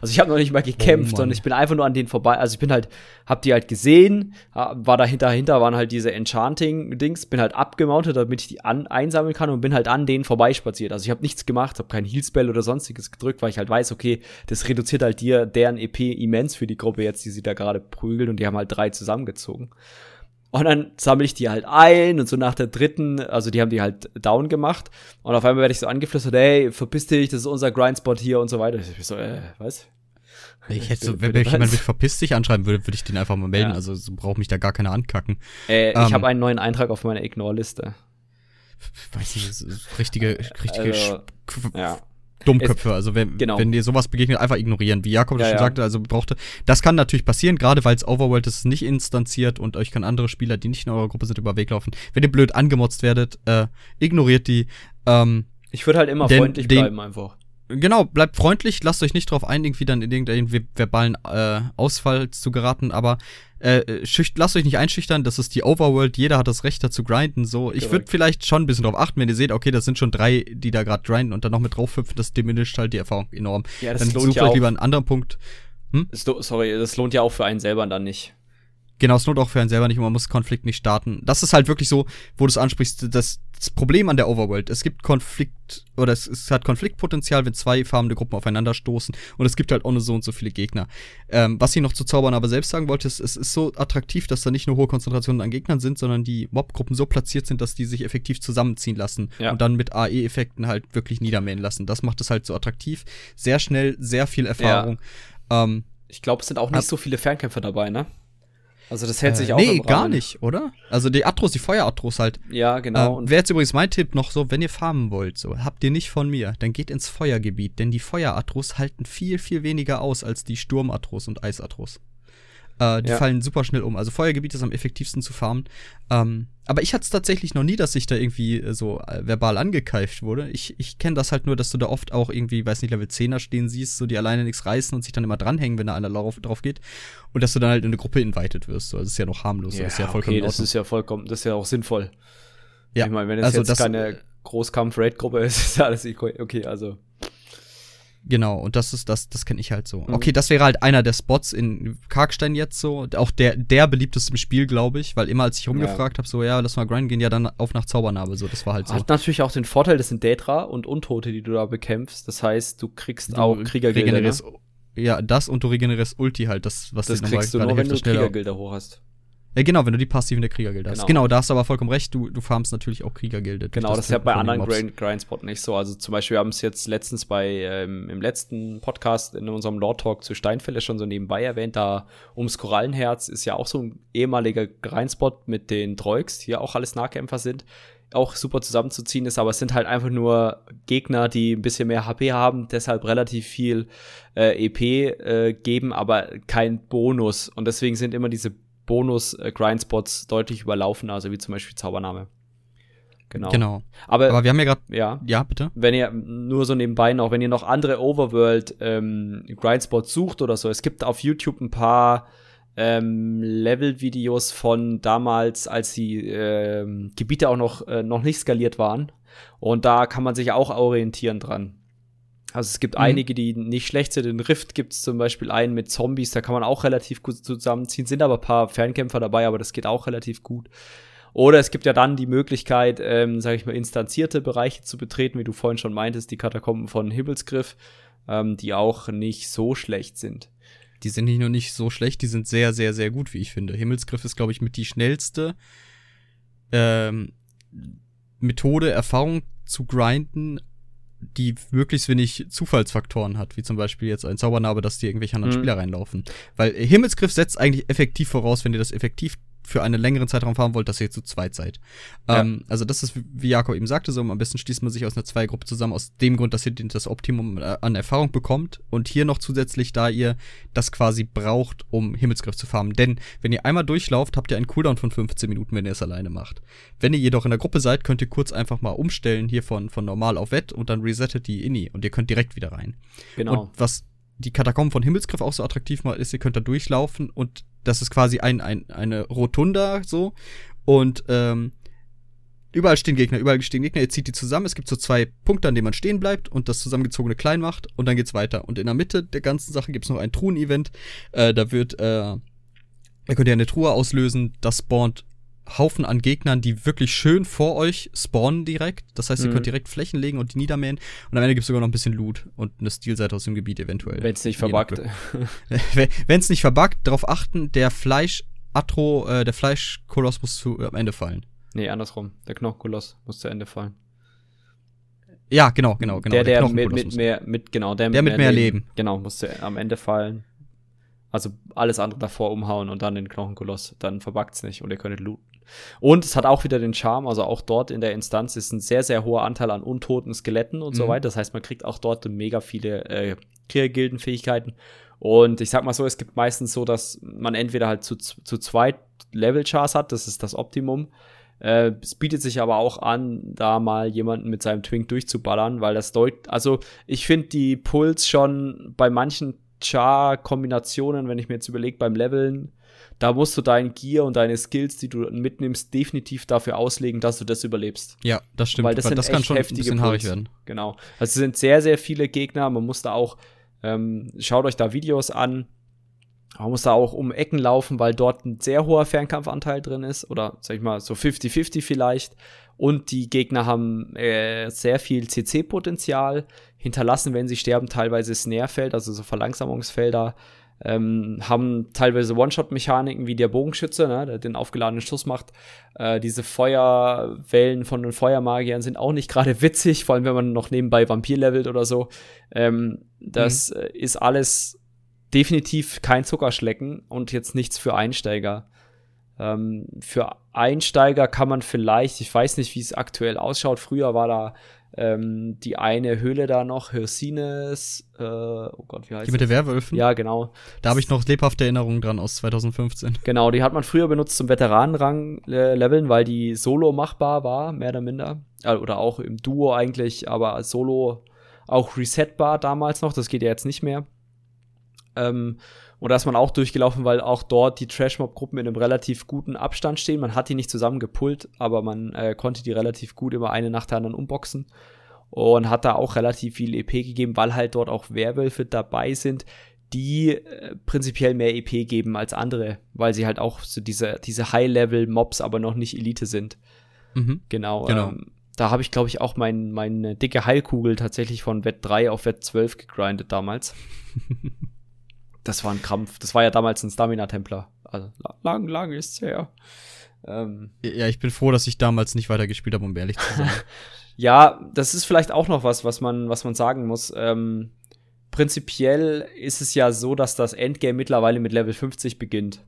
Also ich habe noch nicht mal gekämpft, oh sondern ich bin einfach nur an denen vorbei. Also ich bin halt, hab die halt gesehen, war dahinter, dahinter waren halt diese Enchanting-Dings, bin halt abgemountet, damit ich die an, einsammeln kann und bin halt an denen vorbeispaziert. Also ich habe nichts gemacht, habe kein Healspell oder sonstiges gedrückt, weil ich halt weiß, okay, das reduziert halt dir deren EP immens für die Gruppe jetzt, die sie da gerade prügeln und die haben halt drei zusammengezogen. Und dann sammle ich die halt ein und so nach der dritten, also die haben die halt down gemacht. Und auf einmal werde ich so angeflüstert, hey, verpiss dich, das ist unser Grindspot hier und so weiter. Ich so, äh, was? Ich hätte so, wenn, wenn jemand mich verpisst sich anschreiben würde, würde ich den einfach mal melden. Ja. Also so braucht mich da gar keiner ankacken. Äh, ich ähm, habe einen neuen Eintrag auf meiner Ignore-Liste. Weiß ich, richtige, richtige also, ja. Dummköpfe. Also wenn, genau. wenn dir sowas begegnet, einfach ignorieren. Wie Jakob das ja, schon ja. sagte, also brauchte. Das kann natürlich passieren, gerade weil es Overworld ist nicht instanziert und euch kann andere Spieler, die nicht in eurer Gruppe sind, über den Weg laufen. Wenn ihr blöd angemotzt werdet, äh, ignoriert die. Ähm, ich würde halt immer denn, freundlich bleiben einfach. Genau, bleibt freundlich, lasst euch nicht drauf ein, irgendwie dann in irgendeinen verbalen äh, Ausfall zu geraten, aber äh, schücht, lasst euch nicht einschüchtern, das ist die Overworld, jeder hat das Recht dazu grinden, so. Ich würde vielleicht schon ein bisschen drauf achten, wenn ihr seht, okay, das sind schon drei, die da gerade grinden und dann noch mit drauf hüpfen, das diminisht halt die Erfahrung enorm. Ja, das dann lohnt sucht ja euch lieber einen anderen Punkt. Hm? Sorry, das lohnt ja auch für einen selber dann nicht. Genau, es lohnt auch für einen selber nicht und man muss Konflikt nicht starten. Das ist halt wirklich so, wo du es ansprichst, das, das Problem an der Overworld. Es gibt Konflikt, oder es, es, hat Konfliktpotenzial, wenn zwei farbende Gruppen aufeinander stoßen und es gibt halt auch nur so und so viele Gegner. Ähm, was ich noch zu Zaubern aber selbst sagen wollte, ist, es ist so attraktiv, dass da nicht nur hohe Konzentrationen an Gegnern sind, sondern die Mobgruppen so platziert sind, dass die sich effektiv zusammenziehen lassen ja. und dann mit AE-Effekten halt wirklich niedermähen lassen. Das macht es halt so attraktiv. Sehr schnell, sehr viel Erfahrung. Ja. Ähm, ich glaube, es sind auch nicht so viele Fernkämpfer dabei, ne? Also das hält äh, sich auch Nee, gar nicht, oder? Also die Atros, die Feueratros halt. Ja, genau. Äh, Wäre jetzt übrigens mein Tipp noch so, wenn ihr farmen wollt, so, habt ihr nicht von mir, dann geht ins Feuergebiet, denn die Feueratros halten viel, viel weniger aus als die Sturmatros und Eisatros. Äh, die ja. fallen super schnell um. Also Feuergebiet ist am effektivsten zu farmen. Ähm, aber ich hatte es tatsächlich noch nie, dass ich da irgendwie äh, so äh, verbal angekeift wurde. Ich, ich kenne das halt nur, dass du da oft auch irgendwie, weiß nicht, Level 10er stehen siehst, so die alleine nichts reißen und sich dann immer dranhängen, wenn da einer drauf, drauf geht. Und dass du dann halt in eine Gruppe invited wirst. So, das ist ja noch harmlos. Ja, das ist ja vollkommen okay, das ist ja vollkommen, das ist ja auch sinnvoll. Ja. Ich meine, wenn es also jetzt das, keine Großkampf-Raid-Gruppe ist, ist ja alles okay, also. Genau, und das ist das, das kenne ich halt so. Mhm. Okay, das wäre halt einer der Spots in Karkstein jetzt so. Auch der, der beliebteste im Spiel, glaube ich, weil immer als ich rumgefragt ja. habe, so, ja, lass mal grinden gehen, ja, dann auf nach Zaubernarbe, so, das war halt so. Hat natürlich auch den Vorteil, das sind Daedra und Untote, die du da bekämpfst. Das heißt, du kriegst du auch Kriegergilde. Ne? Ja, das und du regenerierst Ulti halt, das, was das kriegst du nur, wenn du Kriegergilde hoch hast. Ja, genau, wenn du die passiven der Kriegergilde hast. Genau. genau, da hast du aber vollkommen recht, du, du farmst natürlich auch Kriegergilde. Genau, das, das ist ja bei anderen Grind, Grindspot nicht so. Also zum Beispiel, wir haben es jetzt letztens bei, ähm, im letzten Podcast in unserem Lord Talk zu Steinfälle schon so nebenbei erwähnt, da ums Korallenherz ist ja auch so ein ehemaliger Grindspot mit den Droiks, die ja auch alles Nahkämpfer sind auch super zusammenzuziehen ist, aber es sind halt einfach nur Gegner, die ein bisschen mehr HP haben, deshalb relativ viel äh, EP äh, geben, aber kein Bonus. Und deswegen sind immer diese Bonus-Grindspots deutlich überlaufen, also wie zum Beispiel Zaubername. Genau. Genau. Aber, Aber wir haben ja gerade. Ja. Ja, bitte. Wenn ihr nur so nebenbei noch, wenn ihr noch andere Overworld ähm, Grindspots sucht oder so, es gibt auf YouTube ein paar ähm, Level-Videos von damals, als die ähm, Gebiete auch noch, äh, noch nicht skaliert waren. Und da kann man sich auch orientieren dran. Also es gibt mhm. einige, die nicht schlecht sind. In Rift gibt es zum Beispiel einen mit Zombies, da kann man auch relativ gut zusammenziehen. Sind aber ein paar Fernkämpfer dabei, aber das geht auch relativ gut. Oder es gibt ja dann die Möglichkeit, ähm, sage ich mal, instanzierte Bereiche zu betreten, wie du vorhin schon meintest, die Katakomben von Himmelsgriff, ähm, die auch nicht so schlecht sind. Die sind nicht nur nicht so schlecht, die sind sehr, sehr, sehr gut, wie ich finde. Himmelsgriff ist, glaube ich, mit die schnellste ähm, Methode, Erfahrung zu grinden die möglichst wenig Zufallsfaktoren hat, wie zum Beispiel jetzt ein Zaubernarbe, dass die irgendwelche anderen mhm. Spieler reinlaufen. Weil Himmelsgriff setzt eigentlich effektiv voraus, wenn ihr das effektiv für einen längeren Zeitraum fahren wollt, dass ihr zu zweit seid. Ja. Ähm, also das ist, wie Jakob eben sagte, so am besten schließt man sich aus einer Zweigruppe zusammen, aus dem Grund, dass ihr das Optimum äh, an Erfahrung bekommt und hier noch zusätzlich, da ihr das quasi braucht, um Himmelsgriff zu farmen. Denn wenn ihr einmal durchlauft, habt ihr einen Cooldown von 15 Minuten, wenn ihr es alleine macht. Wenn ihr jedoch in der Gruppe seid, könnt ihr kurz einfach mal umstellen hier von, von normal auf Wett und dann resettet die Inni und ihr könnt direkt wieder rein. Genau. Und was die Katakomben von Himmelsgriff auch so attraktiv macht, ist, ihr könnt da durchlaufen und das ist quasi ein, ein, eine Rotunda so. Und ähm, überall stehen Gegner, überall stehen Gegner. Ihr zieht die zusammen. Es gibt so zwei Punkte, an denen man stehen bleibt und das zusammengezogene klein macht und dann geht's weiter. Und in der Mitte der ganzen Sache gibt's noch ein Truhen-Event. Äh, da wird, äh, da könnt ihr eine Truhe auslösen, das spawnt Haufen an Gegnern, die wirklich schön vor euch spawnen direkt. Das heißt, ihr mhm. könnt direkt Flächen legen und die niedermähen. Und am Ende gibt es sogar noch ein bisschen Loot und eine Stilseite aus dem Gebiet eventuell. Wenn es nicht verbuggt. Wenn es nicht verbuggt, darauf achten, der Fleisch Atro, äh, der Fleischkoloss muss zu, äh, am Ende fallen. Nee, andersrum. Der Knochenkoloss muss zu Ende fallen. Ja, genau, genau, genau. Der, der, der mit, mit mehr, mit, genau, der mit, der mit mehr, mehr Leben. Leben. Genau, muss am Ende fallen. Also alles andere davor umhauen und dann den Knochenkoloss. Dann verbugt's nicht und ihr könntet looten. Und es hat auch wieder den Charme, also auch dort in der Instanz ist ein sehr, sehr hoher Anteil an untoten Skeletten und mhm. so weiter. Das heißt, man kriegt auch dort mega viele äh, Kriegergildenfähigkeiten. Und ich sag mal so, es gibt meistens so, dass man entweder halt zu, zu zweit Level-Chars hat, das ist das Optimum. Äh, es bietet sich aber auch an, da mal jemanden mit seinem Twink durchzuballern, weil das deutet, also ich finde die Puls schon bei manchen Char-Kombinationen, wenn ich mir jetzt überlege, beim Leveln, da musst du dein Gear und deine Skills, die du mitnimmst, definitiv dafür auslegen, dass du das überlebst. Ja, das stimmt. Weil das, weil das kann schon ein bisschen haarig werden. Genau. Also es sind sehr, sehr viele Gegner. Man muss da auch, ähm, schaut euch da Videos an. Man muss da auch um Ecken laufen, weil dort ein sehr hoher Fernkampfanteil drin ist. Oder sag ich mal, so 50-50 vielleicht. Und die Gegner haben äh, sehr viel CC-Potenzial, hinterlassen, wenn sie sterben, teilweise Snare-Feld, also so Verlangsamungsfelder ähm, haben teilweise One-Shot-Mechaniken wie der Bogenschütze, ne, der den aufgeladenen Schuss macht. Äh, diese Feuerwellen von den Feuermagiern sind auch nicht gerade witzig, vor allem wenn man noch nebenbei Vampir levelt oder so. Ähm, das mhm. Äh, ist alles definitiv kein Zuckerschlecken und jetzt nichts für Einsteiger. Ähm, für Einsteiger kann man vielleicht, ich weiß nicht, wie es aktuell ausschaut, früher war da ähm, die eine Höhle da noch, Hirsines, äh, oh Gott, wie heißt Die mit den Werwölfen? Ja, genau. Da habe ich noch lebhafte Erinnerungen dran aus 2015. Genau, die hat man früher benutzt zum Veteranenrang-Leveln, weil die solo machbar war, mehr oder minder. Äh, oder auch im Duo eigentlich, aber solo auch resetbar damals noch, das geht ja jetzt nicht mehr. Ähm, und da ist man auch durchgelaufen, weil auch dort die Trashmob-Gruppen in einem relativ guten Abstand stehen. Man hat die nicht zusammen gepult, aber man äh, konnte die relativ gut immer eine nach der anderen unboxen. Und hat da auch relativ viel EP gegeben, weil halt dort auch Werwölfe dabei sind, die äh, prinzipiell mehr EP geben als andere, weil sie halt auch so diese, diese High-Level-Mobs aber noch nicht Elite sind. Mhm. Genau. genau. Ähm, da habe ich, glaube ich, auch mein, meine dicke Heilkugel tatsächlich von Wett 3 auf Wett 12 gegrindet damals. das war ein Krampf. Das war ja damals ein Stamina-Templer. Also lang, lang ist's her. Ähm, ja, ich bin froh, dass ich damals nicht weitergespielt habe, um ehrlich zu sein. ja, das ist vielleicht auch noch was, was man, was man sagen muss. Ähm, prinzipiell ist es ja so, dass das Endgame mittlerweile mit Level 50 beginnt.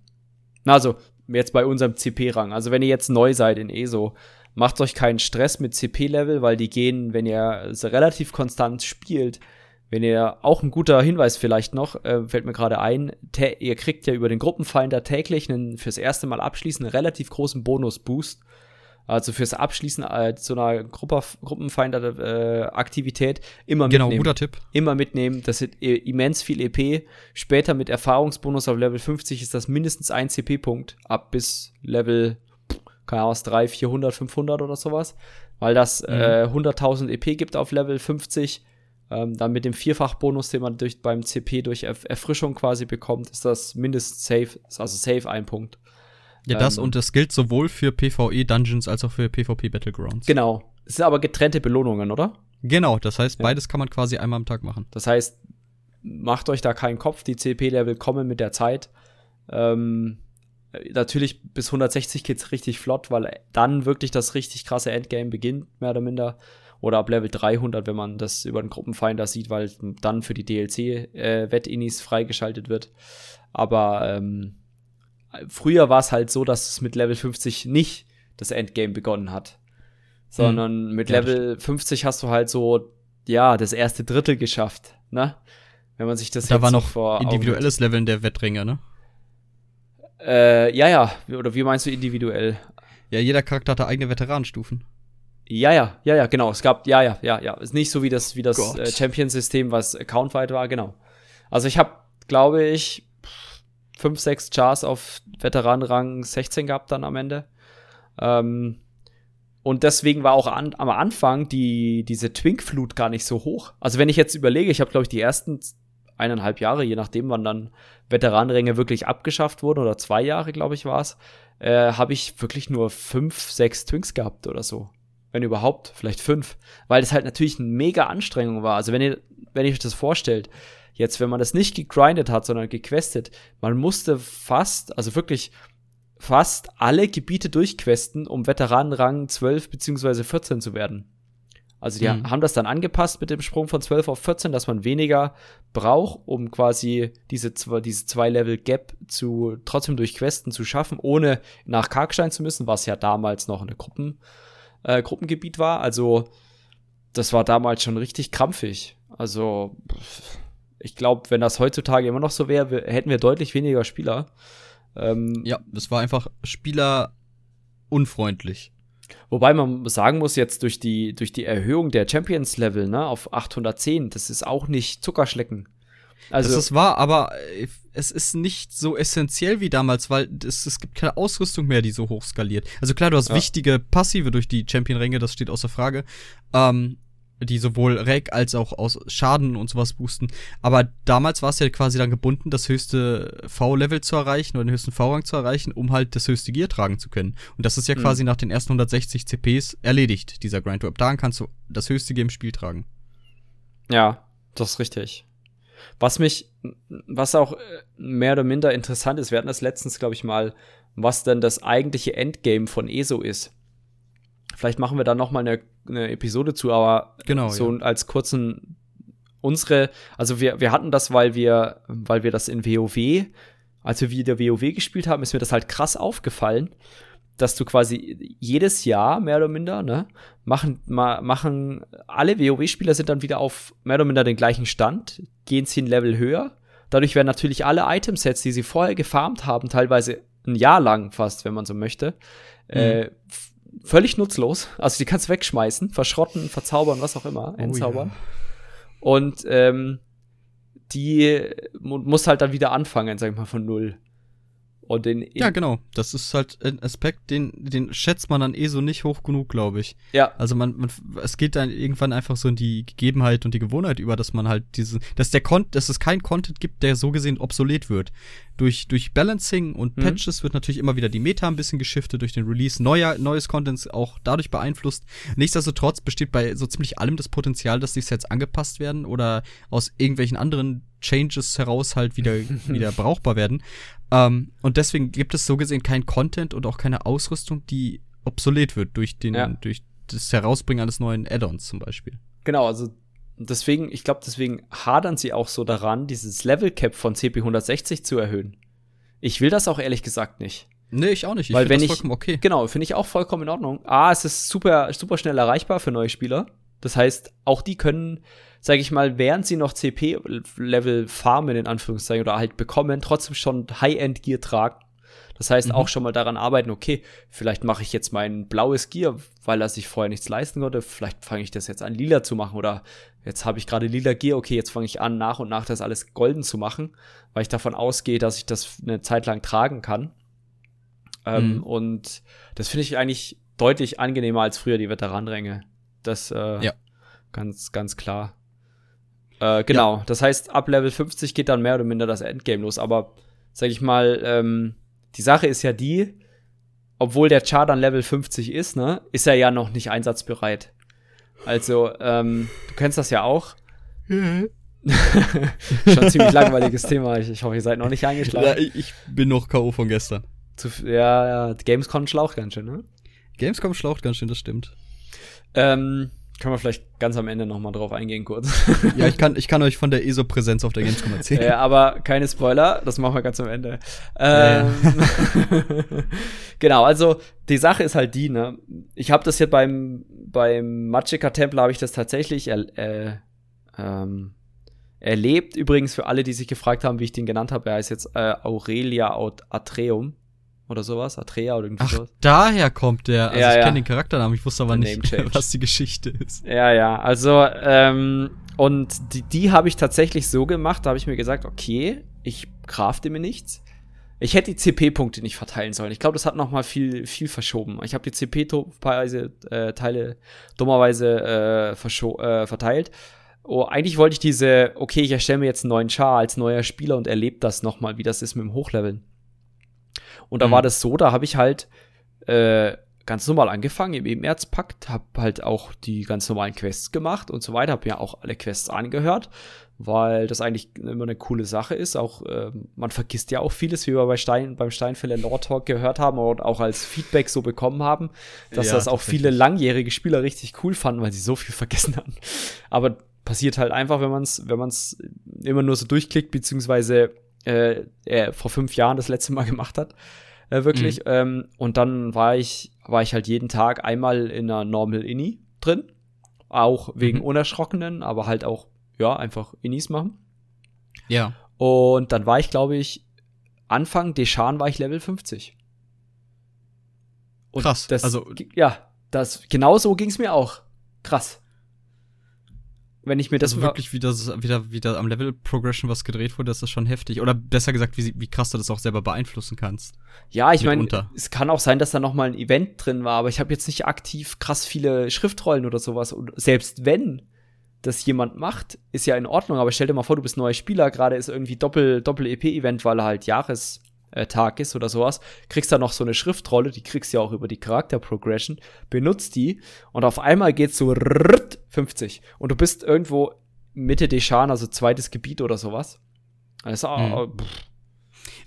Also, jetzt bei unserem CP-Rang. Also, wenn ihr jetzt neu seid in ESO, macht euch keinen Stress mit CP-Level, weil die gehen, wenn ihr relativ konstant spielt, wenn ihr auch ein guter Hinweis vielleicht noch, äh, fällt mir gerade ein, ihr kriegt ja über den Gruppenfinder täglich einen fürs erste Mal abschließen einen relativ großen Bonus-Boost. Also fürs Abschließen äh, zu einer Gruppe, Gruppenfinder-Aktivität äh, immer genau, mitnehmen. Genau, guter Tipp. Immer mitnehmen. Das ist immens viel EP. Später mit Erfahrungsbonus auf Level 50 ist das mindestens ein CP-Punkt. Ab bis Level, keine Ahnung, 3, 400, 500 oder sowas. Weil das mhm. äh, 100.000 EP gibt auf Level 50 ähm, dann mit dem Vierfach-Bonus, den man durch, beim CP durch Erf Erfrischung quasi bekommt, ist das mindestens safe, also safe ein Punkt. Ja, das ähm, und das gilt sowohl für PvE Dungeons als auch für PvP Battlegrounds. Genau. Es sind aber getrennte Belohnungen, oder? Genau, das heißt, ja. beides kann man quasi einmal am Tag machen. Das heißt, macht euch da keinen Kopf, die CP-Level kommen mit der Zeit. Ähm, natürlich bis 160 geht's richtig flott, weil dann wirklich das richtig krasse Endgame beginnt, mehr oder minder oder ab Level 300, wenn man das über den Gruppenfinder sieht, weil dann für die DLC-Wett-Inis äh, freigeschaltet wird. Aber ähm, früher war es halt so, dass es mit Level 50 nicht das Endgame begonnen hat, sondern hm. mit Level ja, 50 hast du halt so, ja, das erste Drittel geschafft, ne? Wenn man sich das Da war noch vor individuelles Leveln der Wettringe, ne? Äh, ja, ja. Oder wie meinst du individuell? Ja, jeder Charakter hatte eigene Veteranenstufen. Ja, ja, ja, ja, genau. Es gab, ja, ja, ja, ja. Ist nicht so wie das, wie das äh, Champion-System, was accountweit war, genau. Also ich habe, glaube ich, fünf, sechs Chars auf Veteranenrang 16 gehabt dann am Ende. Ähm, und deswegen war auch an, am Anfang die, diese Twink-Flut gar nicht so hoch. Also wenn ich jetzt überlege, ich habe, glaube ich, die ersten eineinhalb Jahre, je nachdem, wann dann Veteranenränge wirklich abgeschafft wurden, oder zwei Jahre, glaube ich, war es, äh, habe ich wirklich nur fünf, sechs Twinks gehabt oder so wenn überhaupt, vielleicht fünf, weil es halt natürlich eine mega Anstrengung war. Also wenn ihr, wenn ihr euch das vorstellt, jetzt, wenn man das nicht gegrindet hat, sondern gequestet, man musste fast, also wirklich fast alle Gebiete durchquesten, um Veteranenrang 12 beziehungsweise 14 zu werden. Also die mhm. haben das dann angepasst mit dem Sprung von 12 auf 14, dass man weniger braucht, um quasi diese, diese zwei Level Gap zu trotzdem durch Questen zu schaffen, ohne nach Karkstein zu müssen, was ja damals noch eine Gruppen, äh, Gruppengebiet war. Also das war damals schon richtig krampfig. Also ich glaube, wenn das heutzutage immer noch so wäre, hätten wir deutlich weniger Spieler. Ähm, ja, das war einfach Spieler unfreundlich. Wobei man sagen muss, jetzt durch die, durch die Erhöhung der Champions-Level ne, auf 810, das ist auch nicht Zuckerschlecken. Also, das ist wahr, aber äh, es ist nicht so essentiell wie damals, weil es, es gibt keine Ausrüstung mehr, die so hoch skaliert. Also klar, du hast ja. wichtige Passive durch die Champion-Ränge, das steht außer Frage. Ähm, die sowohl Reg als auch aus Schaden und sowas boosten. Aber damals war es ja quasi dann gebunden, das höchste V-Level zu erreichen oder den höchsten V-Rang zu erreichen, um halt das höchste Gear tragen zu können. Und das ist ja mhm. quasi nach den ersten 160 CPs erledigt, dieser Grind. Ab daran kannst du das höchste Gear im Spiel tragen. Ja, das ist richtig. Was mich, was auch äh, mehr oder minder interessant ist, wir hatten das letztens, glaube ich, mal, was denn das eigentliche Endgame von ESO ist. Vielleicht machen wir da noch mal eine, eine Episode zu, aber genau, so ja. als kurzen unsere, also wir, wir hatten das, weil wir, weil wir das in WoW, als wir wieder WoW gespielt haben, ist mir das halt krass aufgefallen, dass du quasi jedes Jahr mehr oder minder, ne, machen, ma, machen alle WoW-Spieler sind dann wieder auf mehr oder minder den gleichen Stand, gehen sie ein Level höher. Dadurch werden natürlich alle Itemsets, die sie vorher gefarmt haben, teilweise ein Jahr lang fast, wenn man so möchte, mhm. äh, völlig nutzlos. Also die kannst du wegschmeißen, verschrotten, verzaubern, was auch immer, oh, entzaubern. Ja. Und ähm, die muss halt dann wieder anfangen, sag ich mal, von null. Und den ja, genau. Das ist halt ein Aspekt, den, den schätzt man dann eh so nicht hoch genug, glaube ich. Ja. Also man, man, es geht dann irgendwann einfach so in die Gegebenheit und die Gewohnheit über, dass man halt diese, dass der Content, dass es kein Content gibt, der so gesehen obsolet wird. Durch, durch Balancing und mhm. Patches mhm. wird natürlich immer wieder die Meta ein bisschen geschiftet, durch den Release neuer, neues Contents auch dadurch beeinflusst. Nichtsdestotrotz besteht bei so ziemlich allem das Potenzial, dass die Sets angepasst werden oder aus irgendwelchen anderen Changes heraus halt wieder, wieder brauchbar werden. Ähm, und deswegen gibt es so gesehen kein Content und auch keine Ausrüstung, die obsolet wird durch den, ja. durch das Herausbringen eines neuen Add-ons zum Beispiel. Genau, also deswegen, ich glaube, deswegen hadern sie auch so daran, dieses Level Cap von CP 160 zu erhöhen. Ich will das auch ehrlich gesagt nicht. Nee, ich auch nicht. Ich Weil wenn das vollkommen okay. Genau, finde ich auch vollkommen in Ordnung. Ah, es ist super, super schnell erreichbar für neue Spieler. Das heißt, auch die können sage ich mal, während sie noch CP-Level farmen, in Anführungszeichen, oder halt bekommen, trotzdem schon High-End-Gear tragen. Das heißt, mhm. auch schon mal daran arbeiten, okay, vielleicht mache ich jetzt mein blaues Gear, weil er sich vorher nichts leisten konnte. Vielleicht fange ich das jetzt an, lila zu machen. Oder jetzt habe ich gerade lila Gear, okay, jetzt fange ich an, nach und nach das alles golden zu machen, weil ich davon ausgehe, dass ich das eine Zeit lang tragen kann. Ähm, mhm. Und das finde ich eigentlich deutlich angenehmer als früher die Veteranränge. Das äh, ja. ganz, ganz klar. Äh, genau, ja. das heißt, ab Level 50 geht dann mehr oder minder das Endgame los. Aber, sag ich mal, ähm, die Sache ist ja die, obwohl der Char dann Level 50 ist, ne, ist er ja noch nicht einsatzbereit. Also, ähm, du kennst das ja auch. Mhm. Schon ziemlich langweiliges Thema. Ich, ich, hoffe, ihr seid noch nicht eingeschlafen. Ja, ich bin noch K.O. von gestern. Zu, ja, ja, Gamescom schlaucht ganz schön, ne? Gamescom schlaucht ganz schön, das stimmt. Ähm, können wir vielleicht ganz am Ende nochmal drauf eingehen, kurz. ja, ich kann, ich kann euch von der ESO-Präsenz auf der Gamescom erzählen. Ja, aber keine Spoiler, das machen wir ganz am Ende. Ähm, genau, also die Sache ist halt die, ne? Ich habe das hier beim, beim Magicka Templar habe ich das tatsächlich er, äh, ähm, erlebt. Übrigens für alle, die sich gefragt haben, wie ich den genannt habe, er heißt jetzt äh, Aurelia Atreum oder sowas, Atrea oder irgendwie Ach, sowas. daher kommt der. Also ja, ich ja. kenne den Charakternamen, ich wusste aber nicht, was die Geschichte ist. Ja, ja, also ähm, und die, die habe ich tatsächlich so gemacht, da habe ich mir gesagt, okay, ich crafte mir nichts. Ich hätte die CP-Punkte nicht verteilen sollen. Ich glaube, das hat noch mal viel, viel verschoben. Ich habe die CP-Teile äh, dummerweise äh, äh, verteilt. Oh, eigentlich wollte ich diese, okay, ich erstelle mir jetzt einen neuen Char als neuer Spieler und erlebe das noch mal, wie das ist mit dem Hochleveln. Und da mhm. war das so, da habe ich halt äh, ganz normal angefangen im Ebenerzpakt, habe halt auch die ganz normalen Quests gemacht und so weiter, habe mir auch alle Quests angehört, weil das eigentlich immer eine coole Sache ist. Auch äh, man vergisst ja auch vieles, wie wir bei Stein, beim Steinfäller Lore Talk gehört haben und auch als Feedback so bekommen haben, dass ja, das auch viele langjährige Spieler richtig cool fanden, weil sie so viel vergessen haben. Aber passiert halt einfach, wenn man es wenn man's immer nur so durchklickt, beziehungsweise äh, er vor fünf Jahren das letzte Mal gemacht hat. Äh, wirklich. Mhm. Ähm, und dann war ich, war ich halt jeden Tag einmal in einer Normal Inni drin. Auch wegen mhm. Unerschrockenen, aber halt auch, ja, einfach Innis machen. Ja. Und dann war ich, glaube ich, Anfang Deschan war ich Level 50. Und Krass. Das, also, ja, das, genau so ging es mir auch. Krass wenn ich mir das also wirklich wieder, wieder, wieder am Level Progression was gedreht wurde, das ist schon heftig. Oder besser gesagt, wie, wie krass du das auch selber beeinflussen kannst. Ja, ich meine, es kann auch sein, dass da noch mal ein Event drin war, aber ich habe jetzt nicht aktiv krass viele Schriftrollen oder sowas. Und selbst wenn das jemand macht, ist ja in Ordnung. Aber stell dir mal vor, du bist neuer Spieler, gerade ist irgendwie Doppel, Doppel-EP-Event, weil er halt Jahres Tag ist oder sowas, kriegst dann noch so eine Schriftrolle, die kriegst du ja auch über die Charakter-Progression, benutzt die und auf einmal geht's so 50 und du bist irgendwo Mitte Deschan, also zweites Gebiet oder sowas. Also, mhm.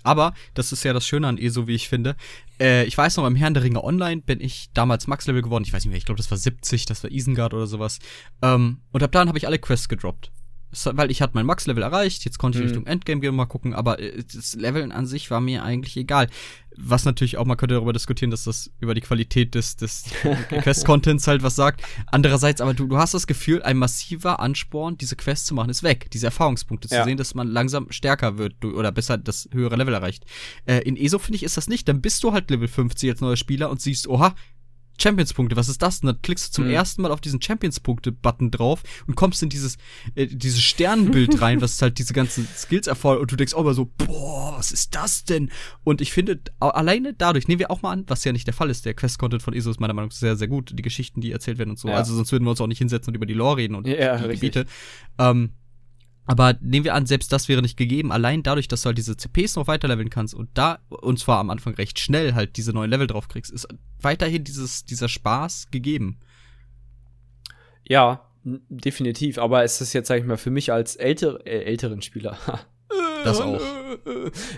Aber das ist ja das Schöne an ESO, wie ich finde. Äh, ich weiß noch, beim Herrn der Ringe Online bin ich damals Max-Level geworden. Ich weiß nicht mehr, ich glaube, das war 70, das war Isengard oder sowas. Ähm, und ab dann habe ich alle Quests gedroppt weil ich hatte mein Max-Level erreicht, jetzt konnte ich mhm. Richtung Endgame gehen mal gucken, aber äh, das Leveln an sich war mir eigentlich egal. Was natürlich auch, man könnte darüber diskutieren, dass das über die Qualität des, des Quest-Contents halt was sagt. Andererseits, aber du, du hast das Gefühl, ein massiver Ansporn, diese Quest zu machen, ist weg. Diese Erfahrungspunkte ja. zu sehen, dass man langsam stärker wird du, oder besser das höhere Level erreicht. Äh, in ESO, finde ich, ist das nicht. Dann bist du halt Level 50 als neuer Spieler und siehst, oha, Champions-Punkte, was ist das? Und dann klickst du zum mhm. ersten Mal auf diesen Champions-Punkte-Button drauf und kommst in dieses, äh, dieses Sternenbild rein, was halt diese ganzen Skills erfordert und du denkst auch mal so, boah, was ist das denn? Und ich finde, alleine dadurch, nehmen wir auch mal an, was ja nicht der Fall ist, der Quest-Content von ESO ist meiner Meinung nach sehr, sehr gut, die Geschichten, die erzählt werden und so. Ja. Also sonst würden wir uns auch nicht hinsetzen und über die Lore reden und ja, die Gebiete. Ähm, aber nehmen wir an, selbst das wäre nicht gegeben. Allein dadurch, dass du halt diese CPs noch weiterleveln kannst und da, und zwar am Anfang recht schnell halt diese neuen Level drauf kriegst, ist weiterhin dieses, dieser Spaß gegeben. Ja, definitiv. Aber es ist jetzt, sag ich mal, für mich als älter, äh, älteren Spieler. das auch.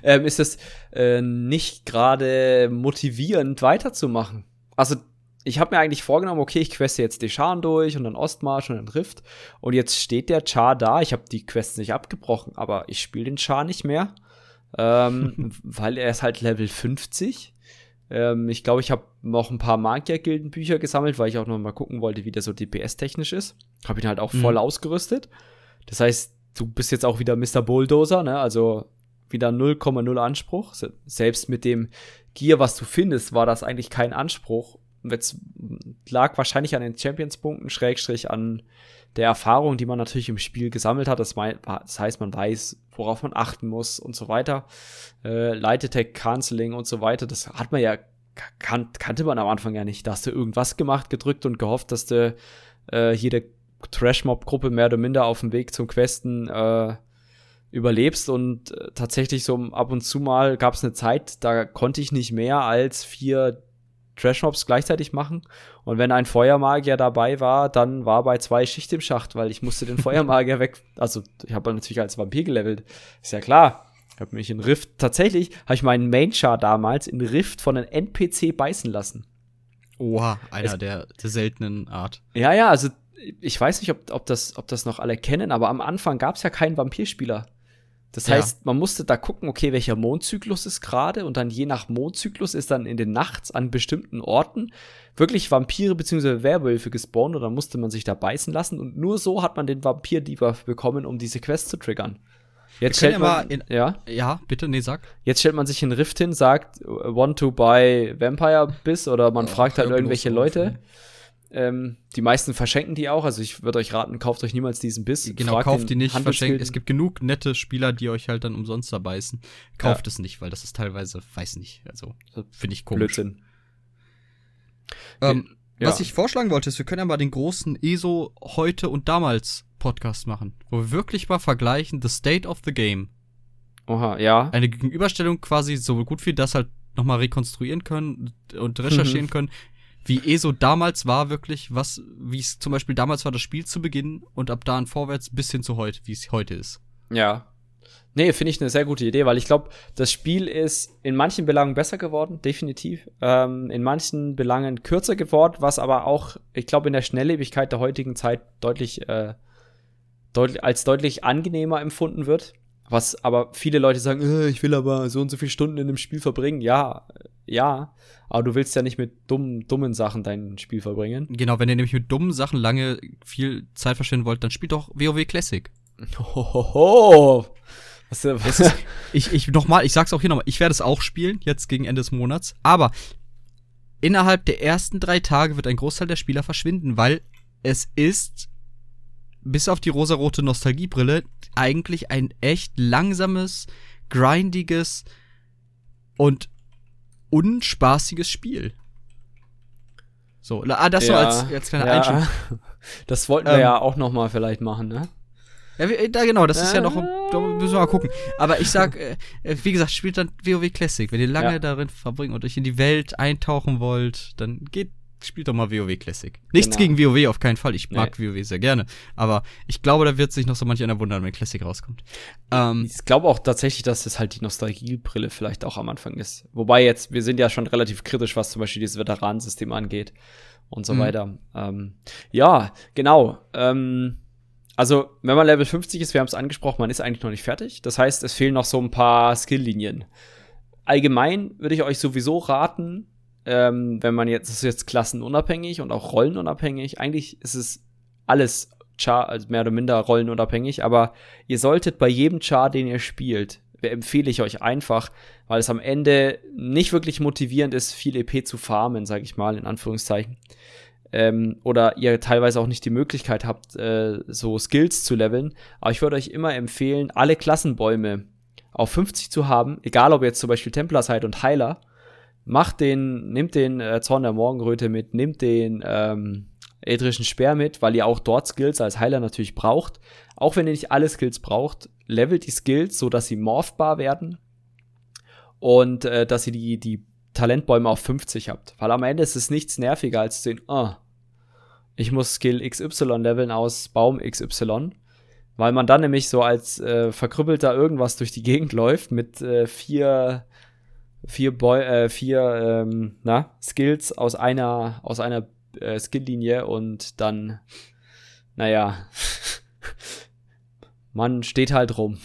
ähm, ist es äh, nicht gerade motivierend weiterzumachen. Also ich habe mir eigentlich vorgenommen, okay, ich queste jetzt Deschan durch und dann Ostmarsch und dann Rift. Und jetzt steht der Char da. Ich habe die Quests nicht abgebrochen, aber ich spiele den Char nicht mehr. Ähm, weil er ist halt Level 50. Ähm, ich glaube, ich habe noch ein paar Magier-Gilden-Bücher gesammelt, weil ich auch noch mal gucken wollte, wie der so DPS-technisch ist. Habe ihn halt auch voll mhm. ausgerüstet. Das heißt, du bist jetzt auch wieder Mr. Bulldozer, ne? Also wieder 0,0 Anspruch. Selbst mit dem Gear, was du findest, war das eigentlich kein Anspruch jetzt lag wahrscheinlich an den Champions-Punkten, Schrägstrich an der Erfahrung, die man natürlich im Spiel gesammelt hat. Das, das heißt, man weiß, worauf man achten muss und so weiter. Äh, Light Attack, Canceling und so weiter, das hat man ja, kan kannte man am Anfang ja nicht. Da hast du irgendwas gemacht, gedrückt und gehofft, dass du äh, jede Trash-Mob-Gruppe mehr oder minder auf dem Weg zum Questen äh, überlebst und äh, tatsächlich so ab und zu mal gab es eine Zeit, da konnte ich nicht mehr als vier Trash-Mobs gleichzeitig machen. Und wenn ein Feuermagier dabei war, dann war bei zwei Schicht im Schacht, weil ich musste den Feuermagier weg. Also ich habe natürlich als Vampir gelevelt. Ist ja klar. Ich habe mich in Rift, tatsächlich habe ich meinen Main-Char damals in Rift von einem NPC beißen lassen. Oha, einer es, der, der seltenen Art. Ja, ja, also ich weiß nicht, ob, ob, das, ob das noch alle kennen, aber am Anfang gab es ja keinen Vampirspieler. Das ja. heißt, man musste da gucken, okay, welcher Mondzyklus ist gerade und dann je nach Mondzyklus ist dann in den Nachts an bestimmten Orten wirklich Vampire bzw. Werwölfe gespawnt und dann musste man sich da beißen lassen und nur so hat man den Vampir-Debuff bekommen, um diese Quest zu triggern. Jetzt stellt man, in, ja? ja, bitte, nee, sag. Jetzt stellt man sich in Rift hin, sagt, want to buy Vampire Biss oder man oh, fragt halt irgendwelche Leute. Ähm, die meisten verschenken die auch. Also ich würde euch raten, kauft euch niemals diesen Biss. Genau, Fragt kauft die nicht, verschenkt. Es gibt genug nette Spieler, die euch halt dann umsonst da beißen. Kauft ja. es nicht, weil das ist teilweise, weiß nicht, also finde ich komisch. Blödsinn. Ähm, ja. Was ich vorschlagen wollte, ist, wir können ja mal den großen ESO heute und damals Podcast machen, wo wir wirklich mal vergleichen the state of the game. Oha, ja. Eine Gegenüberstellung quasi so gut wie das halt nochmal rekonstruieren können und recherchieren mhm. können, wie ESO damals war, wirklich, was, wie es zum Beispiel damals war, das Spiel zu beginnen und ab da an vorwärts bis hin zu heute, wie es heute ist. Ja. Nee, finde ich eine sehr gute Idee, weil ich glaube, das Spiel ist in manchen Belangen besser geworden, definitiv. Ähm, in manchen Belangen kürzer geworden, was aber auch, ich glaube, in der Schnelllebigkeit der heutigen Zeit deutlich, äh, deut als deutlich angenehmer empfunden wird. Was aber viele Leute sagen, äh, ich will aber so und so viele Stunden in dem Spiel verbringen. Ja, ja, aber du willst ja nicht mit dummen, dummen Sachen dein Spiel verbringen. Genau, wenn ihr nämlich mit dummen Sachen lange viel Zeit verschwenden wollt, dann spielt doch WoW Classic. Hohoho. Was, was? Ist, ich, ich nochmal, ich sag's auch hier nochmal, ich werde es auch spielen, jetzt gegen Ende des Monats, aber innerhalb der ersten drei Tage wird ein Großteil der Spieler verschwinden, weil es ist bis auf die rosarote Nostalgiebrille eigentlich ein echt langsames, grindiges und unspaßiges Spiel. So, ah, das ja, so als, als kleiner ja. Einschub. Das wollten wir ähm, ja auch noch mal vielleicht machen, ne? Ja, wie, da genau, das ist ja noch, da müssen wir mal gucken. Aber ich sag, äh, äh wie gesagt, spielt dann WoW Classic. Wenn ihr lange ja. darin verbringen und euch in die Welt eintauchen wollt, dann geht spielt doch mal WoW Classic. Nichts genau. gegen WoW auf keinen Fall. Ich mag nee. WoW sehr gerne. Aber ich glaube, da wird sich noch so manch einer wundern, wenn Classic rauskommt. Ähm, ich glaube auch tatsächlich, dass es halt die Nostalgiebrille vielleicht auch am Anfang ist. Wobei jetzt, wir sind ja schon relativ kritisch, was zum Beispiel dieses Veteranensystem angeht und so mhm. weiter. Ähm, ja, genau. Ähm, also, wenn man Level 50 ist, wir haben es angesprochen, man ist eigentlich noch nicht fertig. Das heißt, es fehlen noch so ein paar Skilllinien. Allgemein würde ich euch sowieso raten, ähm, wenn man jetzt, das ist jetzt klassenunabhängig und auch rollenunabhängig. Eigentlich ist es alles Char, also mehr oder minder rollenunabhängig, aber ihr solltet bei jedem Char, den ihr spielt, empfehle ich euch einfach, weil es am Ende nicht wirklich motivierend ist, viel EP zu farmen, sage ich mal, in Anführungszeichen. Ähm, oder ihr teilweise auch nicht die Möglichkeit habt, äh, so Skills zu leveln. Aber ich würde euch immer empfehlen, alle Klassenbäume auf 50 zu haben, egal ob ihr jetzt zum Beispiel Templar seid und Heiler, macht den, nimmt den äh, Zorn der Morgenröte mit, nimmt den ähm, Speer mit, weil ihr auch dort Skills als Heiler natürlich braucht. Auch wenn ihr nicht alle Skills braucht, levelt die Skills, so dass sie morphbar werden und äh, dass ihr die, die Talentbäume auf 50 habt. Weil am Ende ist es nichts nerviger als den, ah, ich muss Skill XY leveln aus Baum XY. Weil man dann nämlich so als äh, verkrüppelter irgendwas durch die Gegend läuft mit äh, vier vier, Boy, äh, vier ähm, na, Skills aus einer, aus einer äh, Skilllinie und dann, naja, man steht halt rum.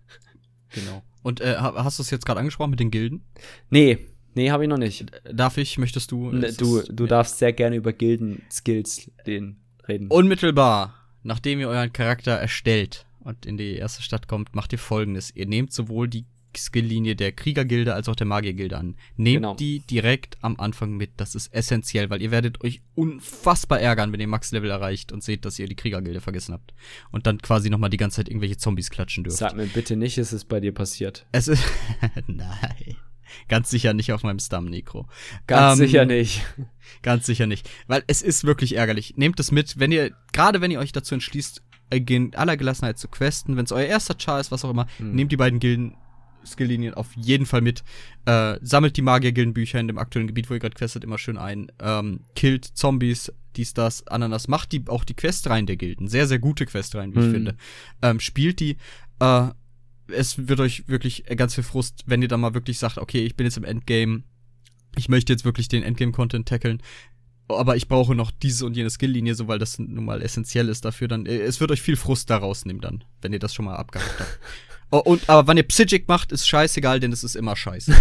genau. Und äh, hast du es jetzt gerade angesprochen mit den Gilden? Nee, nee, habe ich noch nicht. Darf ich, möchtest du? Ne, du du darfst sehr gerne über Gilden-Skills reden. Unmittelbar, nachdem ihr euren Charakter erstellt und in die erste Stadt kommt, macht ihr folgendes. Ihr nehmt sowohl die Skilllinie der Kriegergilde als auch der Magiergilde an. Nehmt genau. die direkt am Anfang mit. Das ist essentiell, weil ihr werdet euch unfassbar ärgern, wenn ihr Max-Level erreicht und seht, dass ihr die Kriegergilde vergessen habt. Und dann quasi nochmal die ganze Zeit irgendwelche Zombies klatschen dürft. Sag mir bitte nicht, ist es bei dir passiert. Es ist. Nein. Ganz sicher nicht auf meinem Stamm, Necro. Ganz ähm, sicher nicht. Ganz sicher nicht. Weil es ist wirklich ärgerlich. Nehmt es mit, wenn ihr, gerade wenn ihr euch dazu entschließt, in aller Gelassenheit zu questen, wenn es euer erster Char ist, was auch immer, hm. nehmt die beiden Gilden Skilllinien auf jeden Fall mit. Äh, sammelt die Magiergildenbücher in dem aktuellen Gebiet, wo ihr gerade questet, immer schön ein. Ähm, killt Zombies, dies, das, Ananas. Macht die, auch die Questreihen der Gilden. Sehr, sehr gute Questreihen, wie mhm. ich finde. Ähm, spielt die. Äh, es wird euch wirklich ganz viel Frust, wenn ihr dann mal wirklich sagt, okay, ich bin jetzt im Endgame. Ich möchte jetzt wirklich den Endgame-Content tackeln aber ich brauche noch diese und jene Skilllinie, so weil das nun mal essentiell ist dafür, dann äh, es wird euch viel Frust da rausnehmen dann, wenn ihr das schon mal abgehakt habt. Oh, und, aber wenn ihr Psychic macht, ist scheißegal, denn es ist immer scheiße.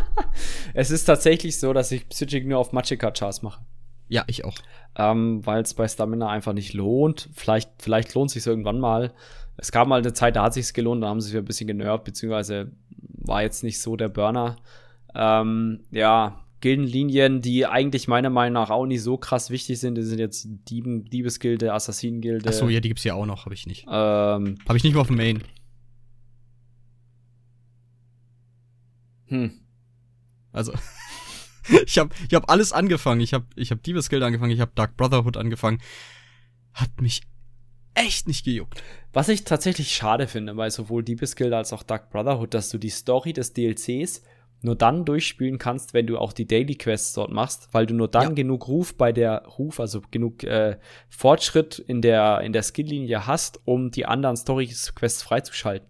es ist tatsächlich so, dass ich Psychic nur auf Magicka-Chars mache. Ja, ich auch. Ähm, Weil es bei Stamina einfach nicht lohnt. Vielleicht, vielleicht lohnt sich irgendwann mal. Es gab mal eine Zeit, da hat sich's gelohnt, da haben sie sich ein bisschen genervt, beziehungsweise war jetzt nicht so der Burner. Ähm, ja, Gildenlinien, die eigentlich meiner Meinung nach auch nicht so krass wichtig sind. Die sind jetzt Dieben, Diebesgilde, Assassinengilde. Achso, ja, die gibt's ja auch noch, habe ich nicht. Ähm, habe ich nicht mal auf dem Main. Hm. Also, ich habe ich hab alles angefangen. Ich habe ich hab Diebesguild angefangen, ich habe Dark Brotherhood angefangen. Hat mich echt nicht gejuckt. Was ich tatsächlich schade finde, bei sowohl Diebesguild als auch Dark Brotherhood, dass du die Story des DLCs nur dann durchspielen kannst, wenn du auch die Daily Quests dort machst, weil du nur dann ja. genug Ruf bei der Ruf, also genug äh, Fortschritt in der in der Skilllinie hast, um die anderen Story Quests freizuschalten.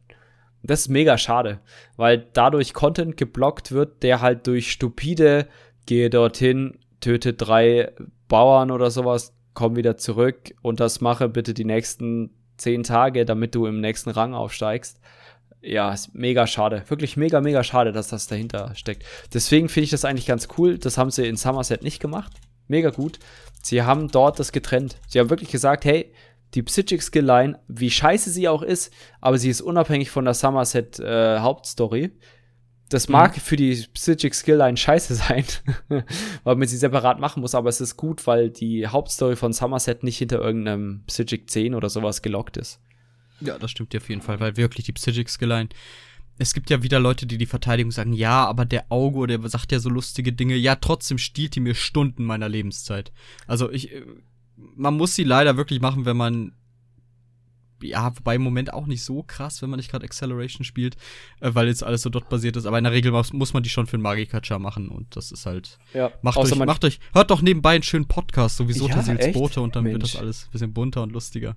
Das ist mega schade, weil dadurch Content geblockt wird, der halt durch stupide gehe dorthin, töte drei Bauern oder sowas, komm wieder zurück und das mache bitte die nächsten zehn Tage, damit du im nächsten Rang aufsteigst. Ja, ist mega schade. Wirklich mega, mega schade, dass das dahinter steckt. Deswegen finde ich das eigentlich ganz cool. Das haben sie in Somerset nicht gemacht. Mega gut. Sie haben dort das getrennt. Sie haben wirklich gesagt, hey, die Psychic Skill Line, wie scheiße sie auch ist, aber sie ist unabhängig von der Somerset äh, Hauptstory. Das mhm. mag mhm. für die Psychic Skill Line scheiße sein, weil man sie separat machen muss, aber es ist gut, weil die Hauptstory von Somerset nicht hinter irgendeinem Psychic 10 oder sowas gelockt ist. Ja, das stimmt auf jeden Fall, weil wirklich die Psychic Skill Line es gibt ja wieder Leute, die die Verteidigung sagen, ja, aber der Auge, der sagt ja so lustige Dinge. Ja, trotzdem stiehlt die mir Stunden meiner Lebenszeit. Also ich, äh, man muss sie leider wirklich machen, wenn man ja, wobei im Moment auch nicht so krass, wenn man nicht gerade Acceleration spielt, äh, weil jetzt alles so dort basiert ist. Aber in der Regel muss, muss man die schon für einen Magikacha machen und das ist halt. Ja, macht euch, macht euch, hört doch nebenbei einen schönen Podcast, sowieso ja, Tassils Boote und dann Mensch. wird das alles ein bisschen bunter und lustiger.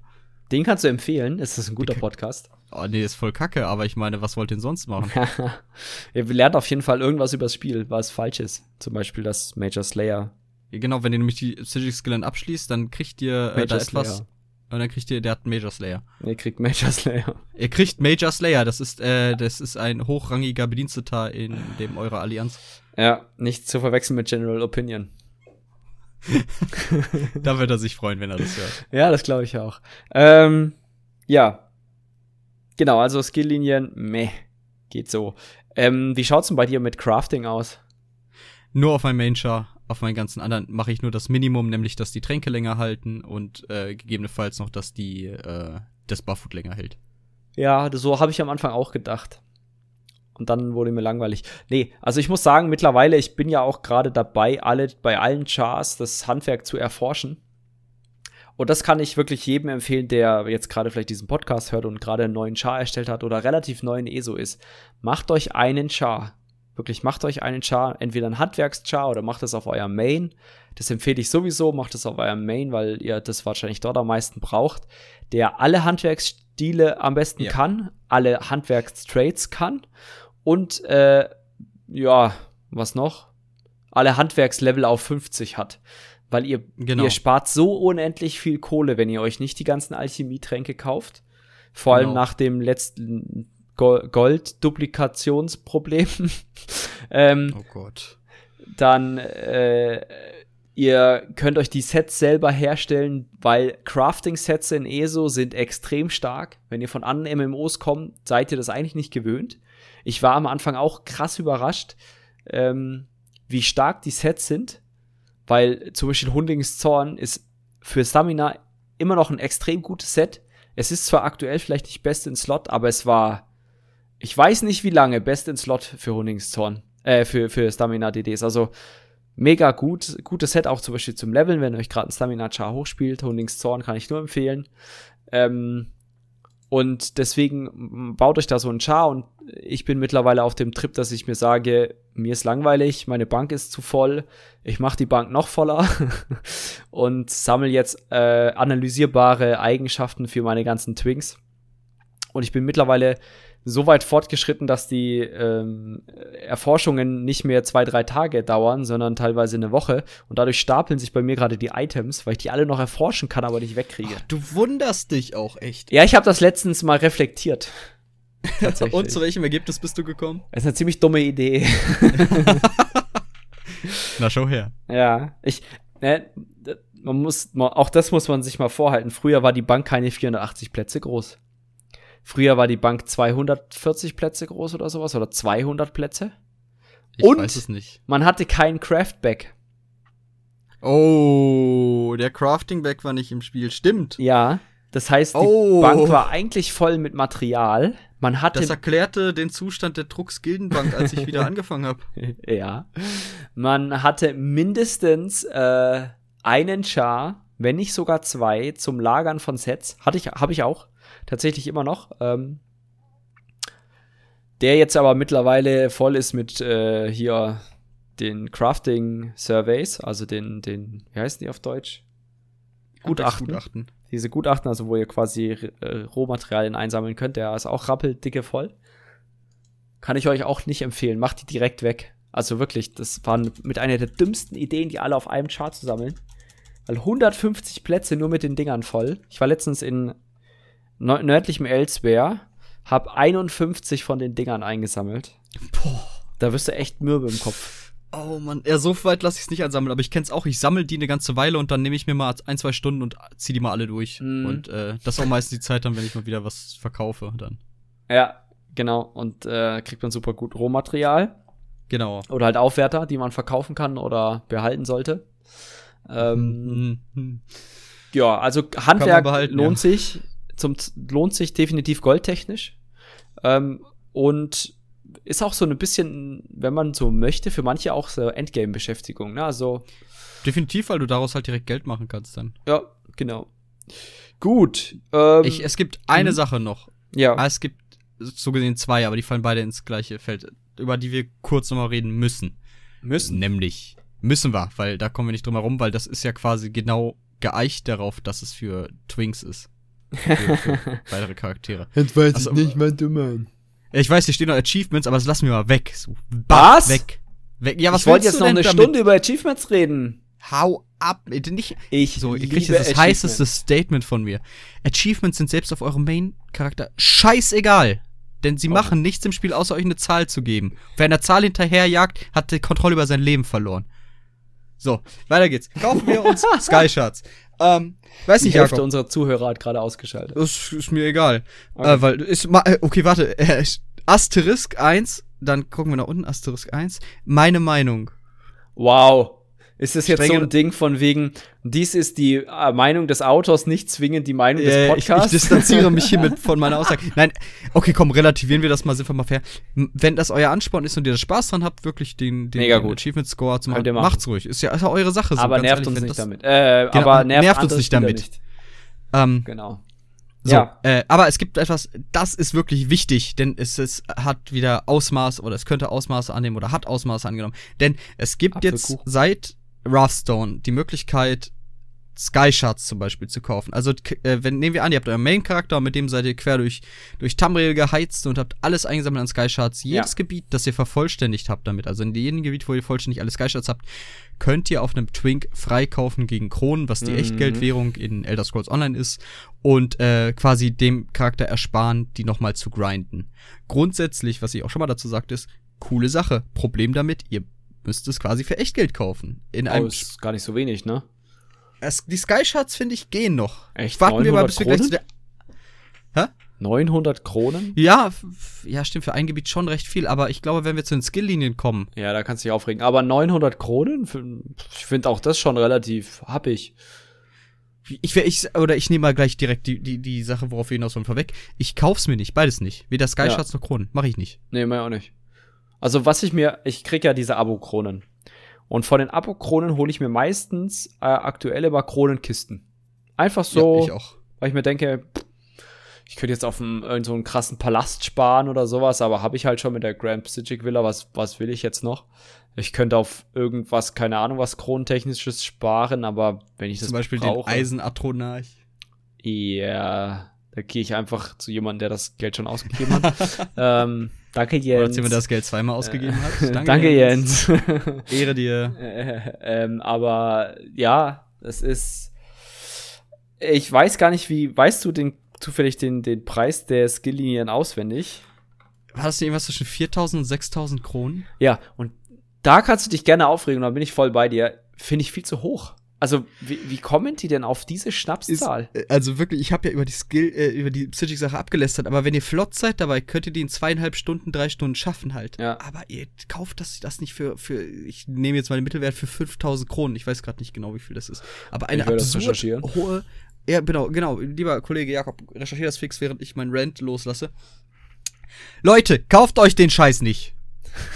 Den kannst du empfehlen, ist das ein guter Podcast? Oh, nee, ist voll kacke, aber ich meine, was wollt ihr denn sonst machen? ihr lernt auf jeden Fall irgendwas über das Spiel, was falsch ist. Zum Beispiel das Major Slayer. Genau, wenn ihr nämlich die Psychic Skill abschließt, dann kriegt ihr äh, da etwas. Slayer. Und dann kriegt ihr, der hat Major Slayer. Ihr kriegt Major Slayer. Ihr kriegt Major Slayer, das ist, äh, das ist ein hochrangiger Bediensteter in dem eurer Allianz. Ja, nicht zu verwechseln mit General Opinion. da wird er sich freuen, wenn er das hört. Ja, das glaube ich auch. Ähm, ja. Genau, also Skilllinien, meh, geht so. Ähm, wie schaut's denn bei dir mit Crafting aus? Nur auf mein Main Char. Auf meinen ganzen anderen mache ich nur das Minimum, nämlich dass die Tränke länger halten und äh, gegebenenfalls noch, dass die äh, das Barfoot länger hält. Ja, so habe ich am Anfang auch gedacht. Und dann wurde mir langweilig. Nee, also ich muss sagen, mittlerweile, ich bin ja auch gerade dabei, alle, bei allen Chars das Handwerk zu erforschen. Und das kann ich wirklich jedem empfehlen, der jetzt gerade vielleicht diesen Podcast hört und gerade einen neuen Char erstellt hat oder relativ neuen ESO ist. Macht euch einen Char. Wirklich, macht euch einen Char, entweder ein Handwerkschar oder macht es auf eurem Main. Das empfehle ich sowieso, macht es auf eurem Main, weil ihr das wahrscheinlich dort am meisten braucht. Der alle Handwerksstile am besten ja. kann, alle Handwerkstrades kann und, äh, ja, was noch? Alle Handwerkslevel auf 50 hat. Weil ihr, genau. ihr spart so unendlich viel Kohle, wenn ihr euch nicht die ganzen Alchemietränke kauft. Vor allem genau. nach dem letzten Gold-Duplikationsproblem. ähm, oh Gott. Dann, äh, ihr könnt euch die Sets selber herstellen, weil Crafting-Sets in ESO sind extrem stark. Wenn ihr von anderen MMOs kommt, seid ihr das eigentlich nicht gewöhnt. Ich war am Anfang auch krass überrascht, ähm, wie stark die Sets sind, weil zum Beispiel Hundings Zorn ist für Stamina immer noch ein extrem gutes Set. Es ist zwar aktuell vielleicht nicht best in Slot, aber es war ich weiß nicht wie lange, best in Slot für Honingszorn, äh, für, für Stamina DDs. Also mega gut, gutes Set auch zum Beispiel zum Leveln, wenn euch gerade ein Stamina Char hochspielt. Honingszorn kann ich nur empfehlen. Ähm, und deswegen baut euch da so ein Char und ich bin mittlerweile auf dem Trip, dass ich mir sage, mir ist langweilig, meine Bank ist zu voll, ich mache die Bank noch voller und sammle jetzt äh, analysierbare Eigenschaften für meine ganzen Twinks. Und ich bin mittlerweile so weit fortgeschritten, dass die ähm, Erforschungen nicht mehr zwei, drei Tage dauern, sondern teilweise eine Woche. Und dadurch stapeln sich bei mir gerade die Items, weil ich die alle noch erforschen kann, aber nicht wegkriege. Ach, du wunderst dich auch echt. Ja, ich habe das letztens mal reflektiert. Und zu welchem Ergebnis bist du gekommen? Das ist eine ziemlich dumme Idee. Na, schau her. Ja, ich, ne, man muss, auch das muss man sich mal vorhalten. Früher war die Bank keine 480 Plätze groß. Früher war die Bank 240 Plätze groß oder sowas oder 200 Plätze. Ich Und weiß es nicht. Man hatte kein Craftback. Oh, der Crafting-Back war nicht im Spiel. Stimmt. Ja. Das heißt, die oh. Bank war eigentlich voll mit Material. Man hatte das erklärte den Zustand der Drucks Gildenbank, als ich wieder angefangen habe. Ja. Man hatte mindestens äh, einen Char, wenn nicht sogar zwei, zum Lagern von Sets. Hatte ich, habe ich auch tatsächlich immer noch. Ähm, der jetzt aber mittlerweile voll ist mit äh, hier den Crafting Surveys, also den, den, wie heißen die auf Deutsch? Gutachten. Gutachten. Diese Gutachten, also wo ihr quasi äh, Rohmaterialien einsammeln könnt, der ist auch rappeldicke voll. Kann ich euch auch nicht empfehlen. Macht die direkt weg. Also wirklich, das waren mit einer der dümmsten Ideen, die alle auf einem Chart zu sammeln. Weil 150 Plätze nur mit den Dingern voll. Ich war letztens in nördlichem Elsewhere, hab 51 von den Dingern eingesammelt. Boah. Da wirst du echt mürbe im Kopf. Oh man, ja, so weit lasse ich es nicht ansammeln, aber ich kenn's auch. Ich sammle die eine ganze Weile und dann nehme ich mir mal ein, zwei Stunden und zieh die mal alle durch. Mm. Und äh, das ist auch meistens die Zeit dann, wenn ich mal wieder was verkaufe dann. Ja, genau. Und äh, kriegt man super gut Rohmaterial. Genau. Oder halt Aufwerter, die man verkaufen kann oder behalten sollte. Ähm, mhm. Ja, also Handwerk behalten, lohnt ja. sich. Zum, lohnt sich definitiv goldtechnisch. Ähm, und ist auch so ein bisschen, wenn man so möchte, für manche auch so Endgame-Beschäftigung. Ne? Also, definitiv, weil du daraus halt direkt Geld machen kannst dann. Ja, genau. Gut. Ähm, ich, es gibt eine mhm. Sache noch. Ja. Ah, es gibt so gesehen zwei, aber die fallen beide ins gleiche Feld, über die wir kurz nochmal reden müssen. Müssen. Nämlich Müssen wir, weil da kommen wir nicht drum herum, weil das ist ja quasi genau geeicht darauf, dass es für Twinks ist. Weitere Charaktere. Jetzt weiß also, ich nicht, mein Dummer. Ich weiß, hier stehen noch Achievements, aber das lassen wir mal weg. So, was? Weg. weg. Ja, was ich wollte jetzt noch eine damit? Stunde über Achievements reden. Hau ab. Nicht, ich so, ihr kriegt jetzt das heißeste Statement von mir. Achievements sind selbst auf eurem Main-Charakter scheißegal. Denn sie oh. machen nichts im Spiel, außer euch eine Zahl zu geben. Wer einer Zahl hinterherjagt, hat die Kontrolle über sein Leben verloren. So, weiter geht's. Kaufen wir uns Sky Shards. Ähm, weiß nicht, Die Hälfte Jakob. unserer Zuhörer hat gerade ausgeschaltet. Das ist mir egal. Okay, äh, weil ist äh, okay, warte. Äh, Asterisk 1, dann gucken wir nach unten, Asterisk 1. Meine Meinung. Wow. Ist das jetzt so ein Ding von wegen, dies ist die äh, Meinung des Autors, nicht zwingend die Meinung des Podcasts? Ich, ich distanziere mich hiermit von meiner Aussage. Nein, okay, komm, relativieren wir das mal, sind wir mal fair. Wenn das euer Ansporn ist und ihr das Spaß dran habt, wirklich den, den, den Achievement Score zu machen, macht's ruhig. Ist ja, ist ja eure Sache. So, aber nervt ehrlich, uns nicht damit. Äh, genau, aber nervt, nervt uns nicht damit. Nicht. Ähm, genau. So, ja. Äh, aber es gibt etwas, das ist wirklich wichtig, denn es, es hat wieder Ausmaß oder es könnte Ausmaße annehmen oder hat Ausmaße angenommen. Denn es gibt Apfelkuchen. jetzt seit Wrathstone die Möglichkeit, Sky Shards zum Beispiel zu kaufen. Also, äh, wenn, nehmen wir an, ihr habt euren Main-Charakter, mit dem seid ihr quer durch, durch Tamriel geheizt und habt alles eingesammelt an Sky Shards. Jedes ja. Gebiet, das ihr vervollständigt habt damit, also in jedem Gebiet, wo ihr vollständig alle Sky Shards habt, könnt ihr auf einem Twink freikaufen gegen Kronen, was die mhm. Echtgeldwährung in Elder Scrolls Online ist, und äh, quasi dem Charakter ersparen, die nochmal zu grinden. Grundsätzlich, was ich auch schon mal dazu sagte, ist, coole Sache. Problem damit, ihr müsste es quasi für Echtgeld kaufen. In oh, einem ist gar nicht so wenig, ne? Es, die Sky Shards, finde ich, gehen noch. Echt? Warten wir mal, bis wir gleich zu der. Hä? 900 Kronen? Ja, ja, stimmt, für ein Gebiet schon recht viel, aber ich glaube, wenn wir zu den Skill-Linien kommen. Ja, da kannst du dich aufregen. Aber 900 Kronen? Ich finde auch das schon relativ happig. Ich, ich, oder ich nehme mal gleich direkt die, die, die Sache, worauf wir hinaus wollen, vorweg. Ich kauf's mir nicht, beides nicht. Weder Sky ja. Shards noch Kronen. Mach ich nicht. Nee, mach ich auch nicht. Also was ich mir, ich krieg ja diese Abo-Kronen. Und von den Abo-Kronen hole ich mir meistens äh, aktuell immer Kronenkisten. Einfach so, ja, ich auch. weil ich mir denke, ich könnte jetzt auf einen, so einen krassen Palast sparen oder sowas, aber habe ich halt schon mit der Grand Psychic Villa, was, was will ich jetzt noch? Ich könnte auf irgendwas, keine Ahnung, was Kronentechnisches sparen, aber wenn ich das Zum Beispiel brauche, den Eisenatronarch. Ja, da gehe ich einfach zu jemandem, der das Geld schon ausgegeben hat. ähm, danke, Jens. Oder jemand, der das Geld zweimal ausgegeben hat. Danke, danke Jens. Jens. Ehre dir. Äh, ähm, aber ja, es ist. Ich weiß gar nicht, wie. Weißt du den, zufällig den, den Preis der Skilllinien auswendig? War das irgendwas zwischen 4000 und 6000 Kronen? Ja, und da kannst du dich gerne aufregen, da bin ich voll bei dir. Finde ich viel zu hoch. Also, wie, wie kommen die denn auf diese Schnapszahl? Ist, äh, also wirklich, ich habe ja über die Skill, äh, über die Psychic-Sache abgelästert, aber wenn ihr flott seid dabei, könnt ihr die in zweieinhalb Stunden, drei Stunden schaffen halt. Ja. Aber ihr kauft das, das nicht für, für, ich nehme jetzt mal den Mittelwert für 5000 Kronen. Ich weiß gerade nicht genau, wie viel das ist. Aber eine absurd hohe, ja, genau, genau. Lieber Kollege Jakob, recherchiere das fix, während ich meinen Rant loslasse. Leute, kauft euch den Scheiß nicht.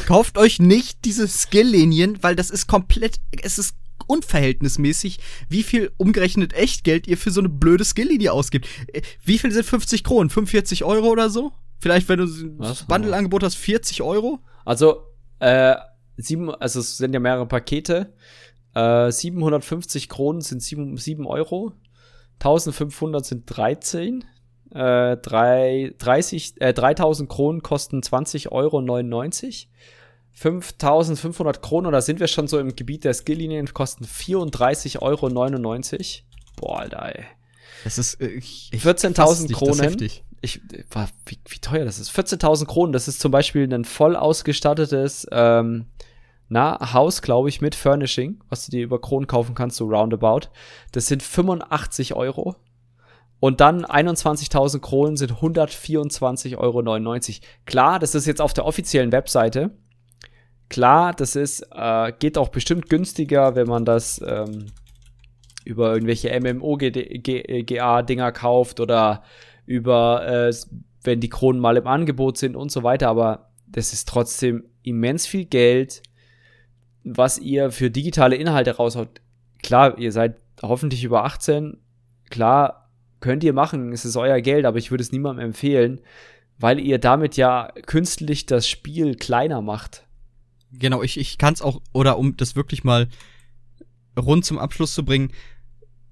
kauft euch nicht diese Skill-Linien, weil das ist komplett, es ist unverhältnismäßig, wie viel umgerechnet Echtgeld ihr für so eine blöde Skill-Linie ausgibt. Äh, wie viel sind 50 Kronen? 45 Euro oder so? Vielleicht, wenn du das Bundle-Angebot hast, 40 Euro? Also, äh, sieben, also es sind ja mehrere Pakete. Äh, 750 Kronen sind 7, 7 Euro. 1500 sind 13. Äh, 3, 30, äh, 3000 Kronen kosten 20,99 Euro. 5500 Kronen, oder sind wir schon so im Gebiet der Skilllinien, kosten 34,99 Euro. Boah, Alter, ey. Das ist äh, 14.000 Kronen. Ich, wie, wie teuer das ist. 14.000 Kronen, das ist zum Beispiel ein voll ausgestattetes ähm, na, Haus, glaube ich, mit Furnishing, was du dir über Kronen kaufen kannst, so roundabout. Das sind 85 Euro. Und dann 21.000 Kronen sind 124,99 Euro. Klar, das ist jetzt auf der offiziellen Webseite. Klar, das ist, äh, geht auch bestimmt günstiger, wenn man das ähm, über irgendwelche MMO-GA-Dinger kauft oder über, äh, wenn die Kronen mal im Angebot sind und so weiter. Aber das ist trotzdem immens viel Geld, was ihr für digitale Inhalte raushaut. Klar, ihr seid hoffentlich über 18. Klar, könnt ihr machen, es ist euer Geld, aber ich würde es niemandem empfehlen, weil ihr damit ja künstlich das Spiel kleiner macht. Genau, ich, ich kann es auch, oder um das wirklich mal rund zum Abschluss zu bringen,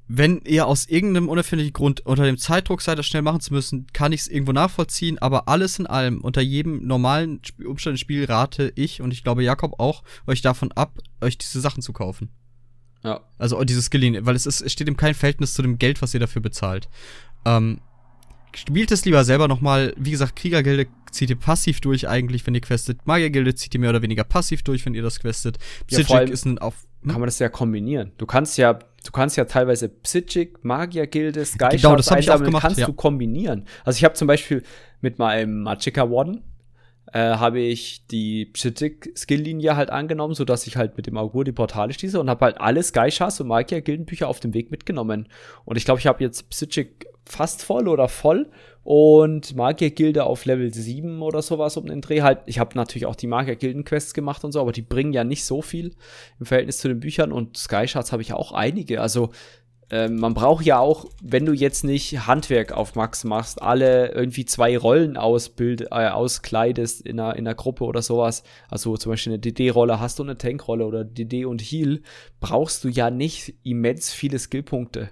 wenn ihr aus irgendeinem unerfindlichen Grund unter dem Zeitdruck seid, das schnell machen zu müssen, kann ich es irgendwo nachvollziehen, aber alles in allem, unter jedem normalen Umstand im Spiel rate ich und ich glaube Jakob auch, euch davon ab, euch diese Sachen zu kaufen. Ja. Also dieses Skilling, weil es ist, es steht im kein Verhältnis zu dem Geld, was ihr dafür bezahlt. Ähm, spielt es lieber selber nochmal. Wie gesagt, Kriegergilde zieht ihr passiv durch eigentlich, wenn ihr questet. Magiergilde zieht ihr mehr oder weniger passiv durch, wenn ihr das questet. Psychic ja, ist ein auf. Hm? Kann man das ja kombinieren. Du kannst ja, du kannst ja teilweise Psychic, Magiergilde, Sky genau, das ich auch gemacht, kannst ja. du kombinieren. Also ich habe zum Beispiel mit meinem Magicka Warden äh, habe ich die Psychic-Skill-Linie halt angenommen, so dass ich halt mit dem Augur die Portale schließe und habe halt alle Sky-Chars und Magier-Gildenbücher auf dem Weg mitgenommen. Und ich glaube, ich habe jetzt Psychic fast voll oder voll und Magiergilde auf Level 7 oder sowas um den Dreh halt. Ich habe natürlich auch die Magiergilden-Quests gemacht und so, aber die bringen ja nicht so viel im Verhältnis zu den Büchern und Sky Shards habe ich ja auch einige. Also ähm, man braucht ja auch, wenn du jetzt nicht Handwerk auf Max machst, alle irgendwie zwei Rollen ausbild, äh, auskleidest in einer, in einer Gruppe oder sowas, also zum Beispiel eine DD-Rolle hast du eine Tank-Rolle oder DD und Heal, brauchst du ja nicht immens viele Skillpunkte.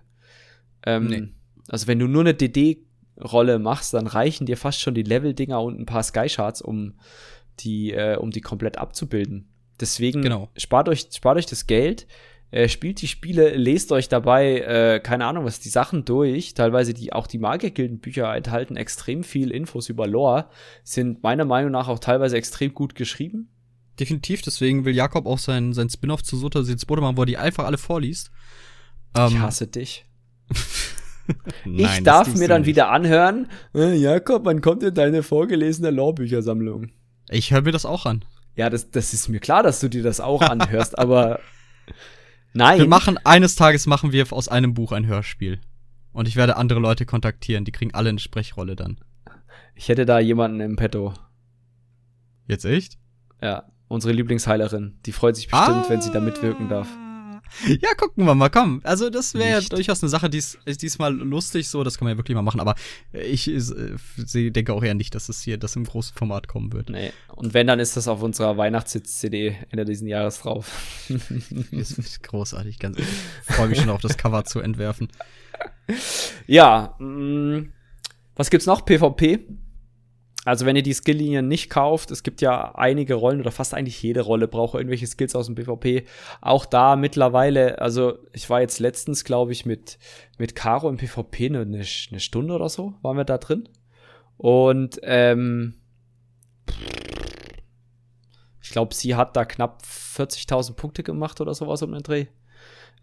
Ähm, nee. Also wenn du nur eine DD-Rolle machst, dann reichen dir fast schon die Level-Dinger und ein paar Sky-Charts, um die, äh, um die komplett abzubilden. Deswegen genau. spart, euch, spart euch das Geld, äh, spielt die Spiele, lest euch dabei, äh, keine Ahnung was, die Sachen durch. Teilweise die, auch die Magiergildenbücher enthalten extrem viel Infos über Lore, sind meiner Meinung nach auch teilweise extrem gut geschrieben. Definitiv, deswegen will Jakob auch sein, sein Spin-off zu Sota Sitzbote machen, wo er die einfach alle vorliest. Ähm, ich hasse dich. Nein, ich darf mir dann nicht. wieder anhören, äh, Jakob, wann kommt denn deine vorgelesene Lorbüchersammlung? Ich höre mir das auch an. Ja, das, das ist mir klar, dass du dir das auch anhörst, aber nein. Wir machen, eines Tages machen wir aus einem Buch ein Hörspiel. Und ich werde andere Leute kontaktieren, die kriegen alle eine Sprechrolle dann. Ich hätte da jemanden im Petto. Jetzt echt? Ja, unsere Lieblingsheilerin. Die freut sich bestimmt, ah. wenn sie da mitwirken darf. Ja, gucken wir mal, komm. Also, das wäre ja durchaus eine Sache, die ist diesmal lustig, so, das kann man ja wirklich mal machen, aber ich äh, denke auch eher nicht, dass es hier das im großen Format kommen wird. Nee. Und wenn, dann ist das auf unserer Weihnachtssitz-CD Ende diesen Jahres drauf. das ist großartig, ganz freue mich schon auf das Cover zu entwerfen. Ja, mh, mm, was gibt's noch? PvP? Also wenn ihr die Skilllinien nicht kauft, es gibt ja einige Rollen oder fast eigentlich jede Rolle braucht irgendwelche Skills aus dem PvP. Auch da mittlerweile, also ich war jetzt letztens, glaube ich, mit, mit Caro im PvP eine, eine Stunde oder so, waren wir da drin. Und ähm, ich glaube, sie hat da knapp 40.000 Punkte gemacht oder sowas um den Dreh.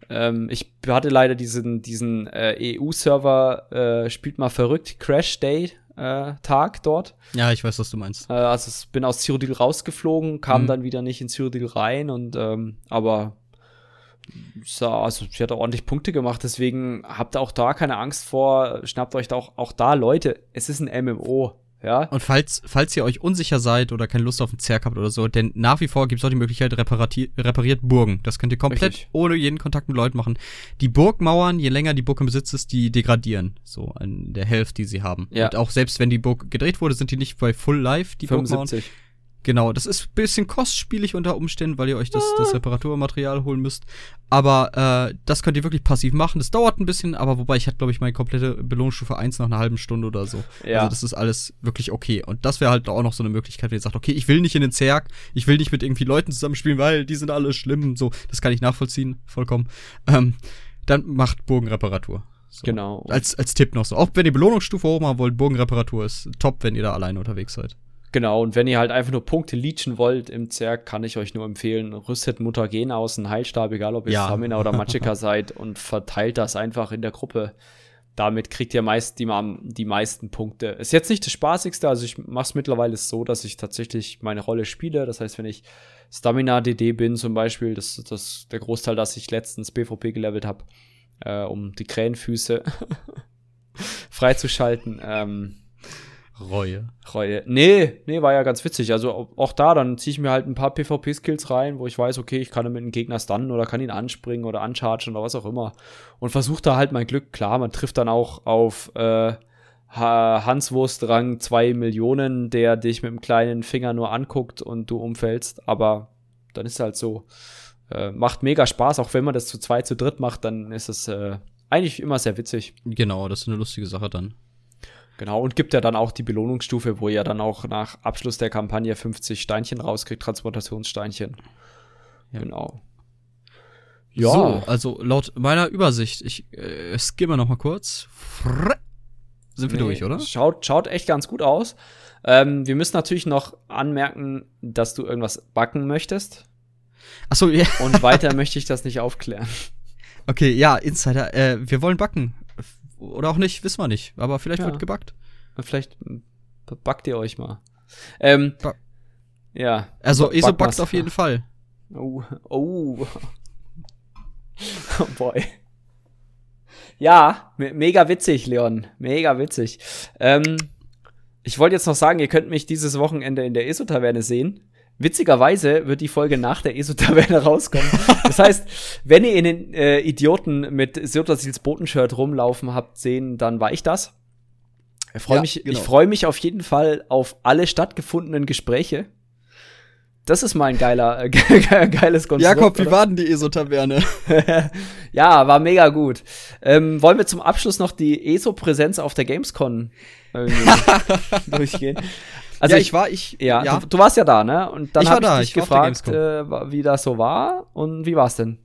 Ähm, ich hatte leider diesen, diesen äh, EU-Server, äh, spielt mal verrückt, Crash Day äh, Tag dort. Ja, ich weiß, was du meinst. Äh, also ich bin aus Cyrodiil rausgeflogen, kam mhm. dann wieder nicht in Cyrodiil rein und ähm, aber sah, also sie hat ordentlich Punkte gemacht, deswegen habt ihr auch da keine Angst vor, schnappt euch da auch, auch da Leute, es ist ein MMO. Ja. Und falls, falls ihr euch unsicher seid oder keine Lust auf einen Zerg habt oder so, denn nach wie vor gibt es auch die Möglichkeit, repariert Burgen. Das könnt ihr komplett Richtig. ohne jeden Kontakt mit Leuten machen. Die Burgmauern, je länger die Burg im Besitz ist, die degradieren. So an der Hälfte, die sie haben. Ja. Und auch selbst wenn die Burg gedreht wurde, sind die nicht bei Full Life, die 75. Burgmauern. Genau, das ist ein bisschen kostspielig unter Umständen, weil ihr euch das, das Reparaturmaterial holen müsst. Aber äh, das könnt ihr wirklich passiv machen. Das dauert ein bisschen, aber wobei ich hatte, glaube ich, meine komplette Belohnungsstufe 1 nach einer halben Stunde oder so. Ja. Also das ist alles wirklich okay. Und das wäre halt auch noch so eine Möglichkeit, wenn ihr sagt, okay, ich will nicht in den Zerg, ich will nicht mit irgendwie Leuten zusammenspielen, weil die sind alle schlimm. So, das kann ich nachvollziehen, vollkommen. Ähm, dann macht Burgenreparatur. So. Genau. Als, als Tipp noch so. Auch wenn ihr Belohnungsstufe hochmachen wollt, Burgenreparatur ist top, wenn ihr da alleine unterwegs seid. Genau, und wenn ihr halt einfach nur Punkte leechen wollt im Zerg, kann ich euch nur empfehlen, rüstet Mutagen aus, einen Heilstab, egal ob ihr ja. Stamina oder Magicka seid und verteilt das einfach in der Gruppe. Damit kriegt ihr meist die, die meisten Punkte. Ist jetzt nicht das Spaßigste, also ich mache es mittlerweile so, dass ich tatsächlich meine Rolle spiele. Das heißt, wenn ich Stamina DD bin zum Beispiel, das ist das, der Großteil, dass ich letztens BVP gelevelt habe, äh, um die Krähenfüße freizuschalten. Ähm, Reue. Reue. Nee, nee, war ja ganz witzig. Also auch da, dann ziehe ich mir halt ein paar PvP-Skills rein, wo ich weiß, okay, ich kann mit einem Gegner stunnen oder kann ihn anspringen oder unchargen oder was auch immer. Und versuche da halt mein Glück. Klar, man trifft dann auch auf äh, Hanswurst Rang 2 Millionen, der dich mit dem kleinen Finger nur anguckt und du umfällst. Aber dann ist es halt so. Äh, macht mega Spaß, auch wenn man das zu zweit, zu dritt macht, dann ist es äh, eigentlich immer sehr witzig. Genau, das ist eine lustige Sache dann. Genau, und gibt ja dann auch die Belohnungsstufe, wo ihr dann auch nach Abschluss der Kampagne 50 Steinchen rauskriegt, Transportationssteinchen. Ja. Genau. Ja. So, also laut meiner Übersicht, ich äh, skimme noch mal kurz. Sind wir nee, durch, oder? Schaut, schaut echt ganz gut aus. Ähm, wir müssen natürlich noch anmerken, dass du irgendwas backen möchtest. Achso, ja. Und weiter möchte ich das nicht aufklären. Okay, ja, Insider, äh, wir wollen backen. Oder auch nicht, wissen wir nicht. Aber vielleicht ja. wird gebackt. Vielleicht backt ihr euch mal. Ähm, ba ja. Also ESO backt auf jeden Fall. Oh, oh. oh boy. Ja, me mega witzig, Leon. Mega witzig. Ähm, ich wollte jetzt noch sagen, ihr könnt mich dieses Wochenende in der ESO-Taverne sehen. Witzigerweise wird die Folge nach der ESO-Taverne rauskommen. Das heißt, wenn ihr in den äh, Idioten mit Sils Botenshirt rumlaufen habt sehen, dann war ich das. Ich freue ja, mich, genau. ich freue mich auf jeden Fall auf alle stattgefundenen Gespräche. Das ist mal ein geiler, äh, geiles Konstrukt. Jakob, wie war denn die ESO-Taverne? ja, war mega gut. Ähm, wollen wir zum Abschluss noch die ESO-Präsenz auf der Gamescon durchgehen? Also ja, ich, ich, war, ich, ja, ja. Du, du, warst ja da, ne? Und dann habe ich, da, dich ich gefragt, äh, wie das so war und wie war's denn?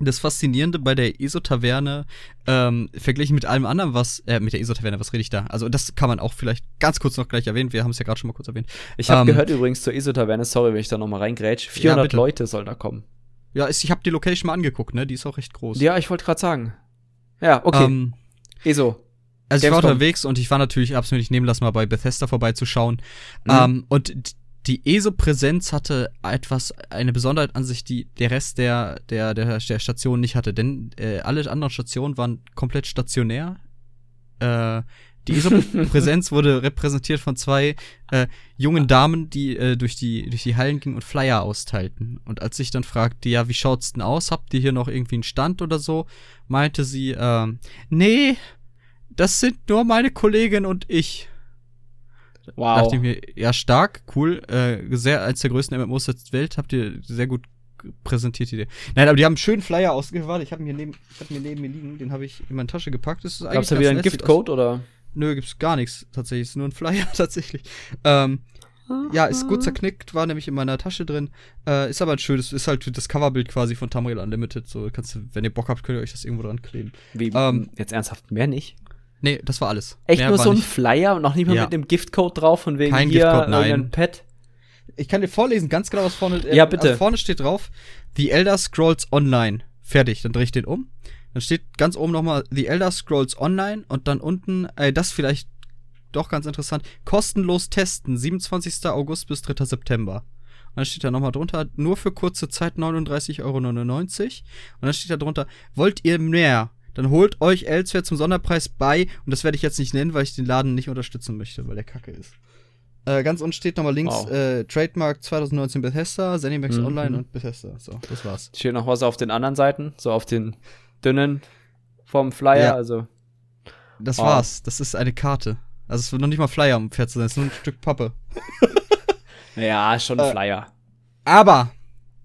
Das Faszinierende bei der ESO-Taverne, ähm, verglichen mit allem anderen, was, äh, mit der ESO-Taverne, was rede ich da? Also, das kann man auch vielleicht ganz kurz noch gleich erwähnen. Wir haben es ja gerade schon mal kurz erwähnt. Ich habe ähm, gehört übrigens zur ESO-Taverne, sorry, wenn ich da nochmal reingrätsch, 400 ja, Leute sollen da kommen. Ja, ich habe die Location mal angeguckt, ne? Die ist auch recht groß. Ja, ich wollte gerade sagen. Ja, okay. Ähm, ESO. Also ich war unterwegs und ich war natürlich, hab's mir nicht nehmen lassen, mal bei Bethesda vorbeizuschauen. Mhm. Ähm, und die ESO-Präsenz hatte etwas, eine Besonderheit an sich, die der Rest der, der, der, der Station nicht hatte. Denn äh, alle anderen Stationen waren komplett stationär. Äh, die ESO-Präsenz wurde repräsentiert von zwei äh, jungen Damen, die äh, durch, die, durch die Hallen gingen und Flyer austeilten. Und als ich dann fragte, ja, wie schaut's denn aus? Habt ihr hier noch irgendwie einen Stand oder so? Meinte sie, äh, nee, das sind nur meine Kollegin und ich. Wow. Dachte ich mir, ja, stark, cool. Äh, sehr, als der größten MMOs der Welt habt ihr sehr gut präsentiert die Idee. Nein, aber die haben einen schönen Flyer ausgewählt. Ich habe mir neben, ich hab mir neben mir liegen, den habe ich in meine Tasche gepackt. Das ist eigentlich Gab's da wieder einen Giftcode oder? Nö, gibt's gar nichts tatsächlich. Ist nur ein Flyer tatsächlich. Ähm, ja, ist gut zerknickt, war nämlich in meiner Tasche drin. Äh, ist aber ein schönes, ist halt das Coverbild quasi von Tamriel Unlimited. So kannst du, wenn ihr Bock habt, könnt ihr euch das irgendwo dran kleben. Wie? Ähm, jetzt ernsthaft mehr nicht? Nee, das war alles. Echt Mehr nur so ein nicht. Flyer und noch nicht mal ja. mit einem Giftcode drauf, von wegen Kein hier Giftcode, nein. Pad? Ich kann dir vorlesen, ganz genau, was vorne äh, Ja, bitte. Also vorne steht drauf, The Elder Scrolls Online. Fertig, dann drehe ich den um. Dann steht ganz oben nochmal The Elder Scrolls Online und dann unten, äh, das vielleicht doch ganz interessant, kostenlos testen, 27. August bis 3. September. Und dann steht da nochmal drunter, nur für kurze Zeit 39,99 Euro. Und dann steht da drunter, wollt ihr mehr? Dann holt euch elsewhere zum Sonderpreis bei. Und das werde ich jetzt nicht nennen, weil ich den Laden nicht unterstützen möchte, weil der kacke ist. Äh, ganz unten steht nochmal links wow. äh, Trademark 2019 Bethesda, Zenimax mhm. Online und Bethesda. So, das war's. Steht noch was auf den anderen Seiten, so auf den dünnen vom Flyer, ja. also. Das oh. war's. Das ist eine Karte. Also es wird noch nicht mal Flyer um Pferd zu sein, es ist nur ein Stück Pappe. ja, schon ein äh, Flyer. Aber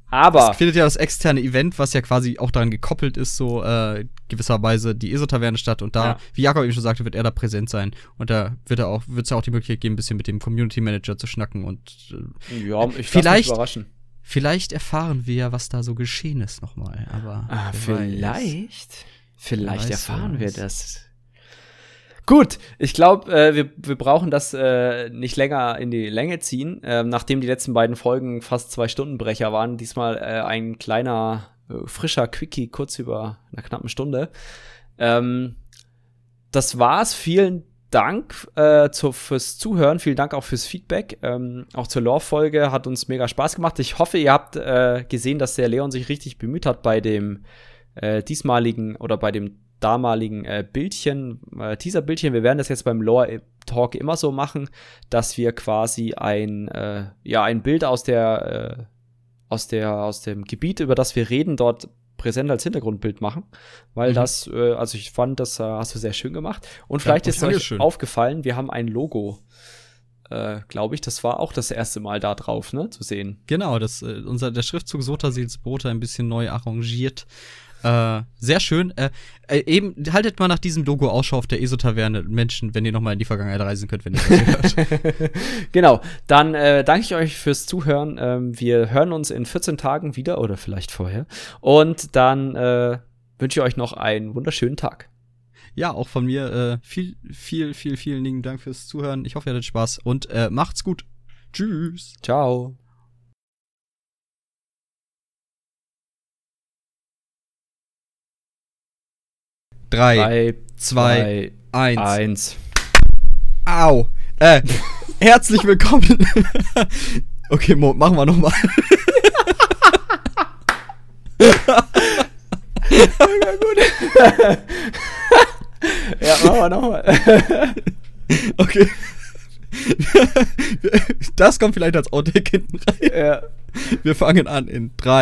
aber. Es findet ja das externe Event, was ja quasi auch daran gekoppelt ist, so äh, gewisserweise die ESO-Taverne statt. Und da, ja. wie Jakob eben schon sagte, wird er da präsent sein. Und da wird er auch, wird es ja auch die Möglichkeit geben, ein bisschen mit dem Community Manager zu schnacken und äh, ja, ich vielleicht, überraschen. Vielleicht erfahren wir ja, was da so geschehen ist nochmal. Aber ah, vielleicht, vielleicht erfahren wir das. Gut, ich glaube, äh, wir, wir brauchen das äh, nicht länger in die Länge ziehen. Äh, nachdem die letzten beiden Folgen fast zwei Stundenbrecher waren, diesmal äh, ein kleiner, äh, frischer Quickie, kurz über einer knappen Stunde. Ähm, das war's. Vielen Dank äh, zu, fürs Zuhören. Vielen Dank auch fürs Feedback. Ähm, auch zur Lore-Folge hat uns mega Spaß gemacht. Ich hoffe, ihr habt äh, gesehen, dass der Leon sich richtig bemüht hat bei dem äh, diesmaligen oder bei dem damaligen äh, Bildchen, äh, Teaser-Bildchen. Wir werden das jetzt beim Lore Talk immer so machen, dass wir quasi ein, äh, ja, ein Bild aus der, äh, aus der, aus dem Gebiet, über das wir reden, dort präsent als Hintergrundbild machen, weil mhm. das, äh, also ich fand, das äh, hast du sehr schön gemacht. Und vielleicht ja, ist euch schön. aufgefallen, wir haben ein Logo. Äh, glaube ich, das war auch das erste Mal da drauf, ne, zu sehen. Genau, das, äh, unser, der Schriftzug Sotasils Brote ein bisschen neu arrangiert. Äh, sehr schön. Äh, äh, eben, haltet mal nach diesem Logo Ausschau auf der ESO-Taverne Menschen, wenn ihr nochmal in die Vergangenheit reisen könnt, wenn ihr das hört. genau, dann äh, danke ich euch fürs Zuhören. Ähm, wir hören uns in 14 Tagen wieder oder vielleicht vorher. Und dann äh, wünsche ich euch noch einen wunderschönen Tag. Ja, auch von mir äh, viel, viel, viel, vielen lieben Dank fürs Zuhören. Ich hoffe, ihr hattet Spaß und macht's gut. Tschüss. Ciao. Drei, Drei zwei, zwei, eins. eins. Au. Äh, herzlich willkommen. okay, Mo, machen wir nochmal. ja, gut. ja, machen wir nochmal. okay. Das kommt vielleicht als Outtake hinten rein. Ja. Wir fangen an in drei.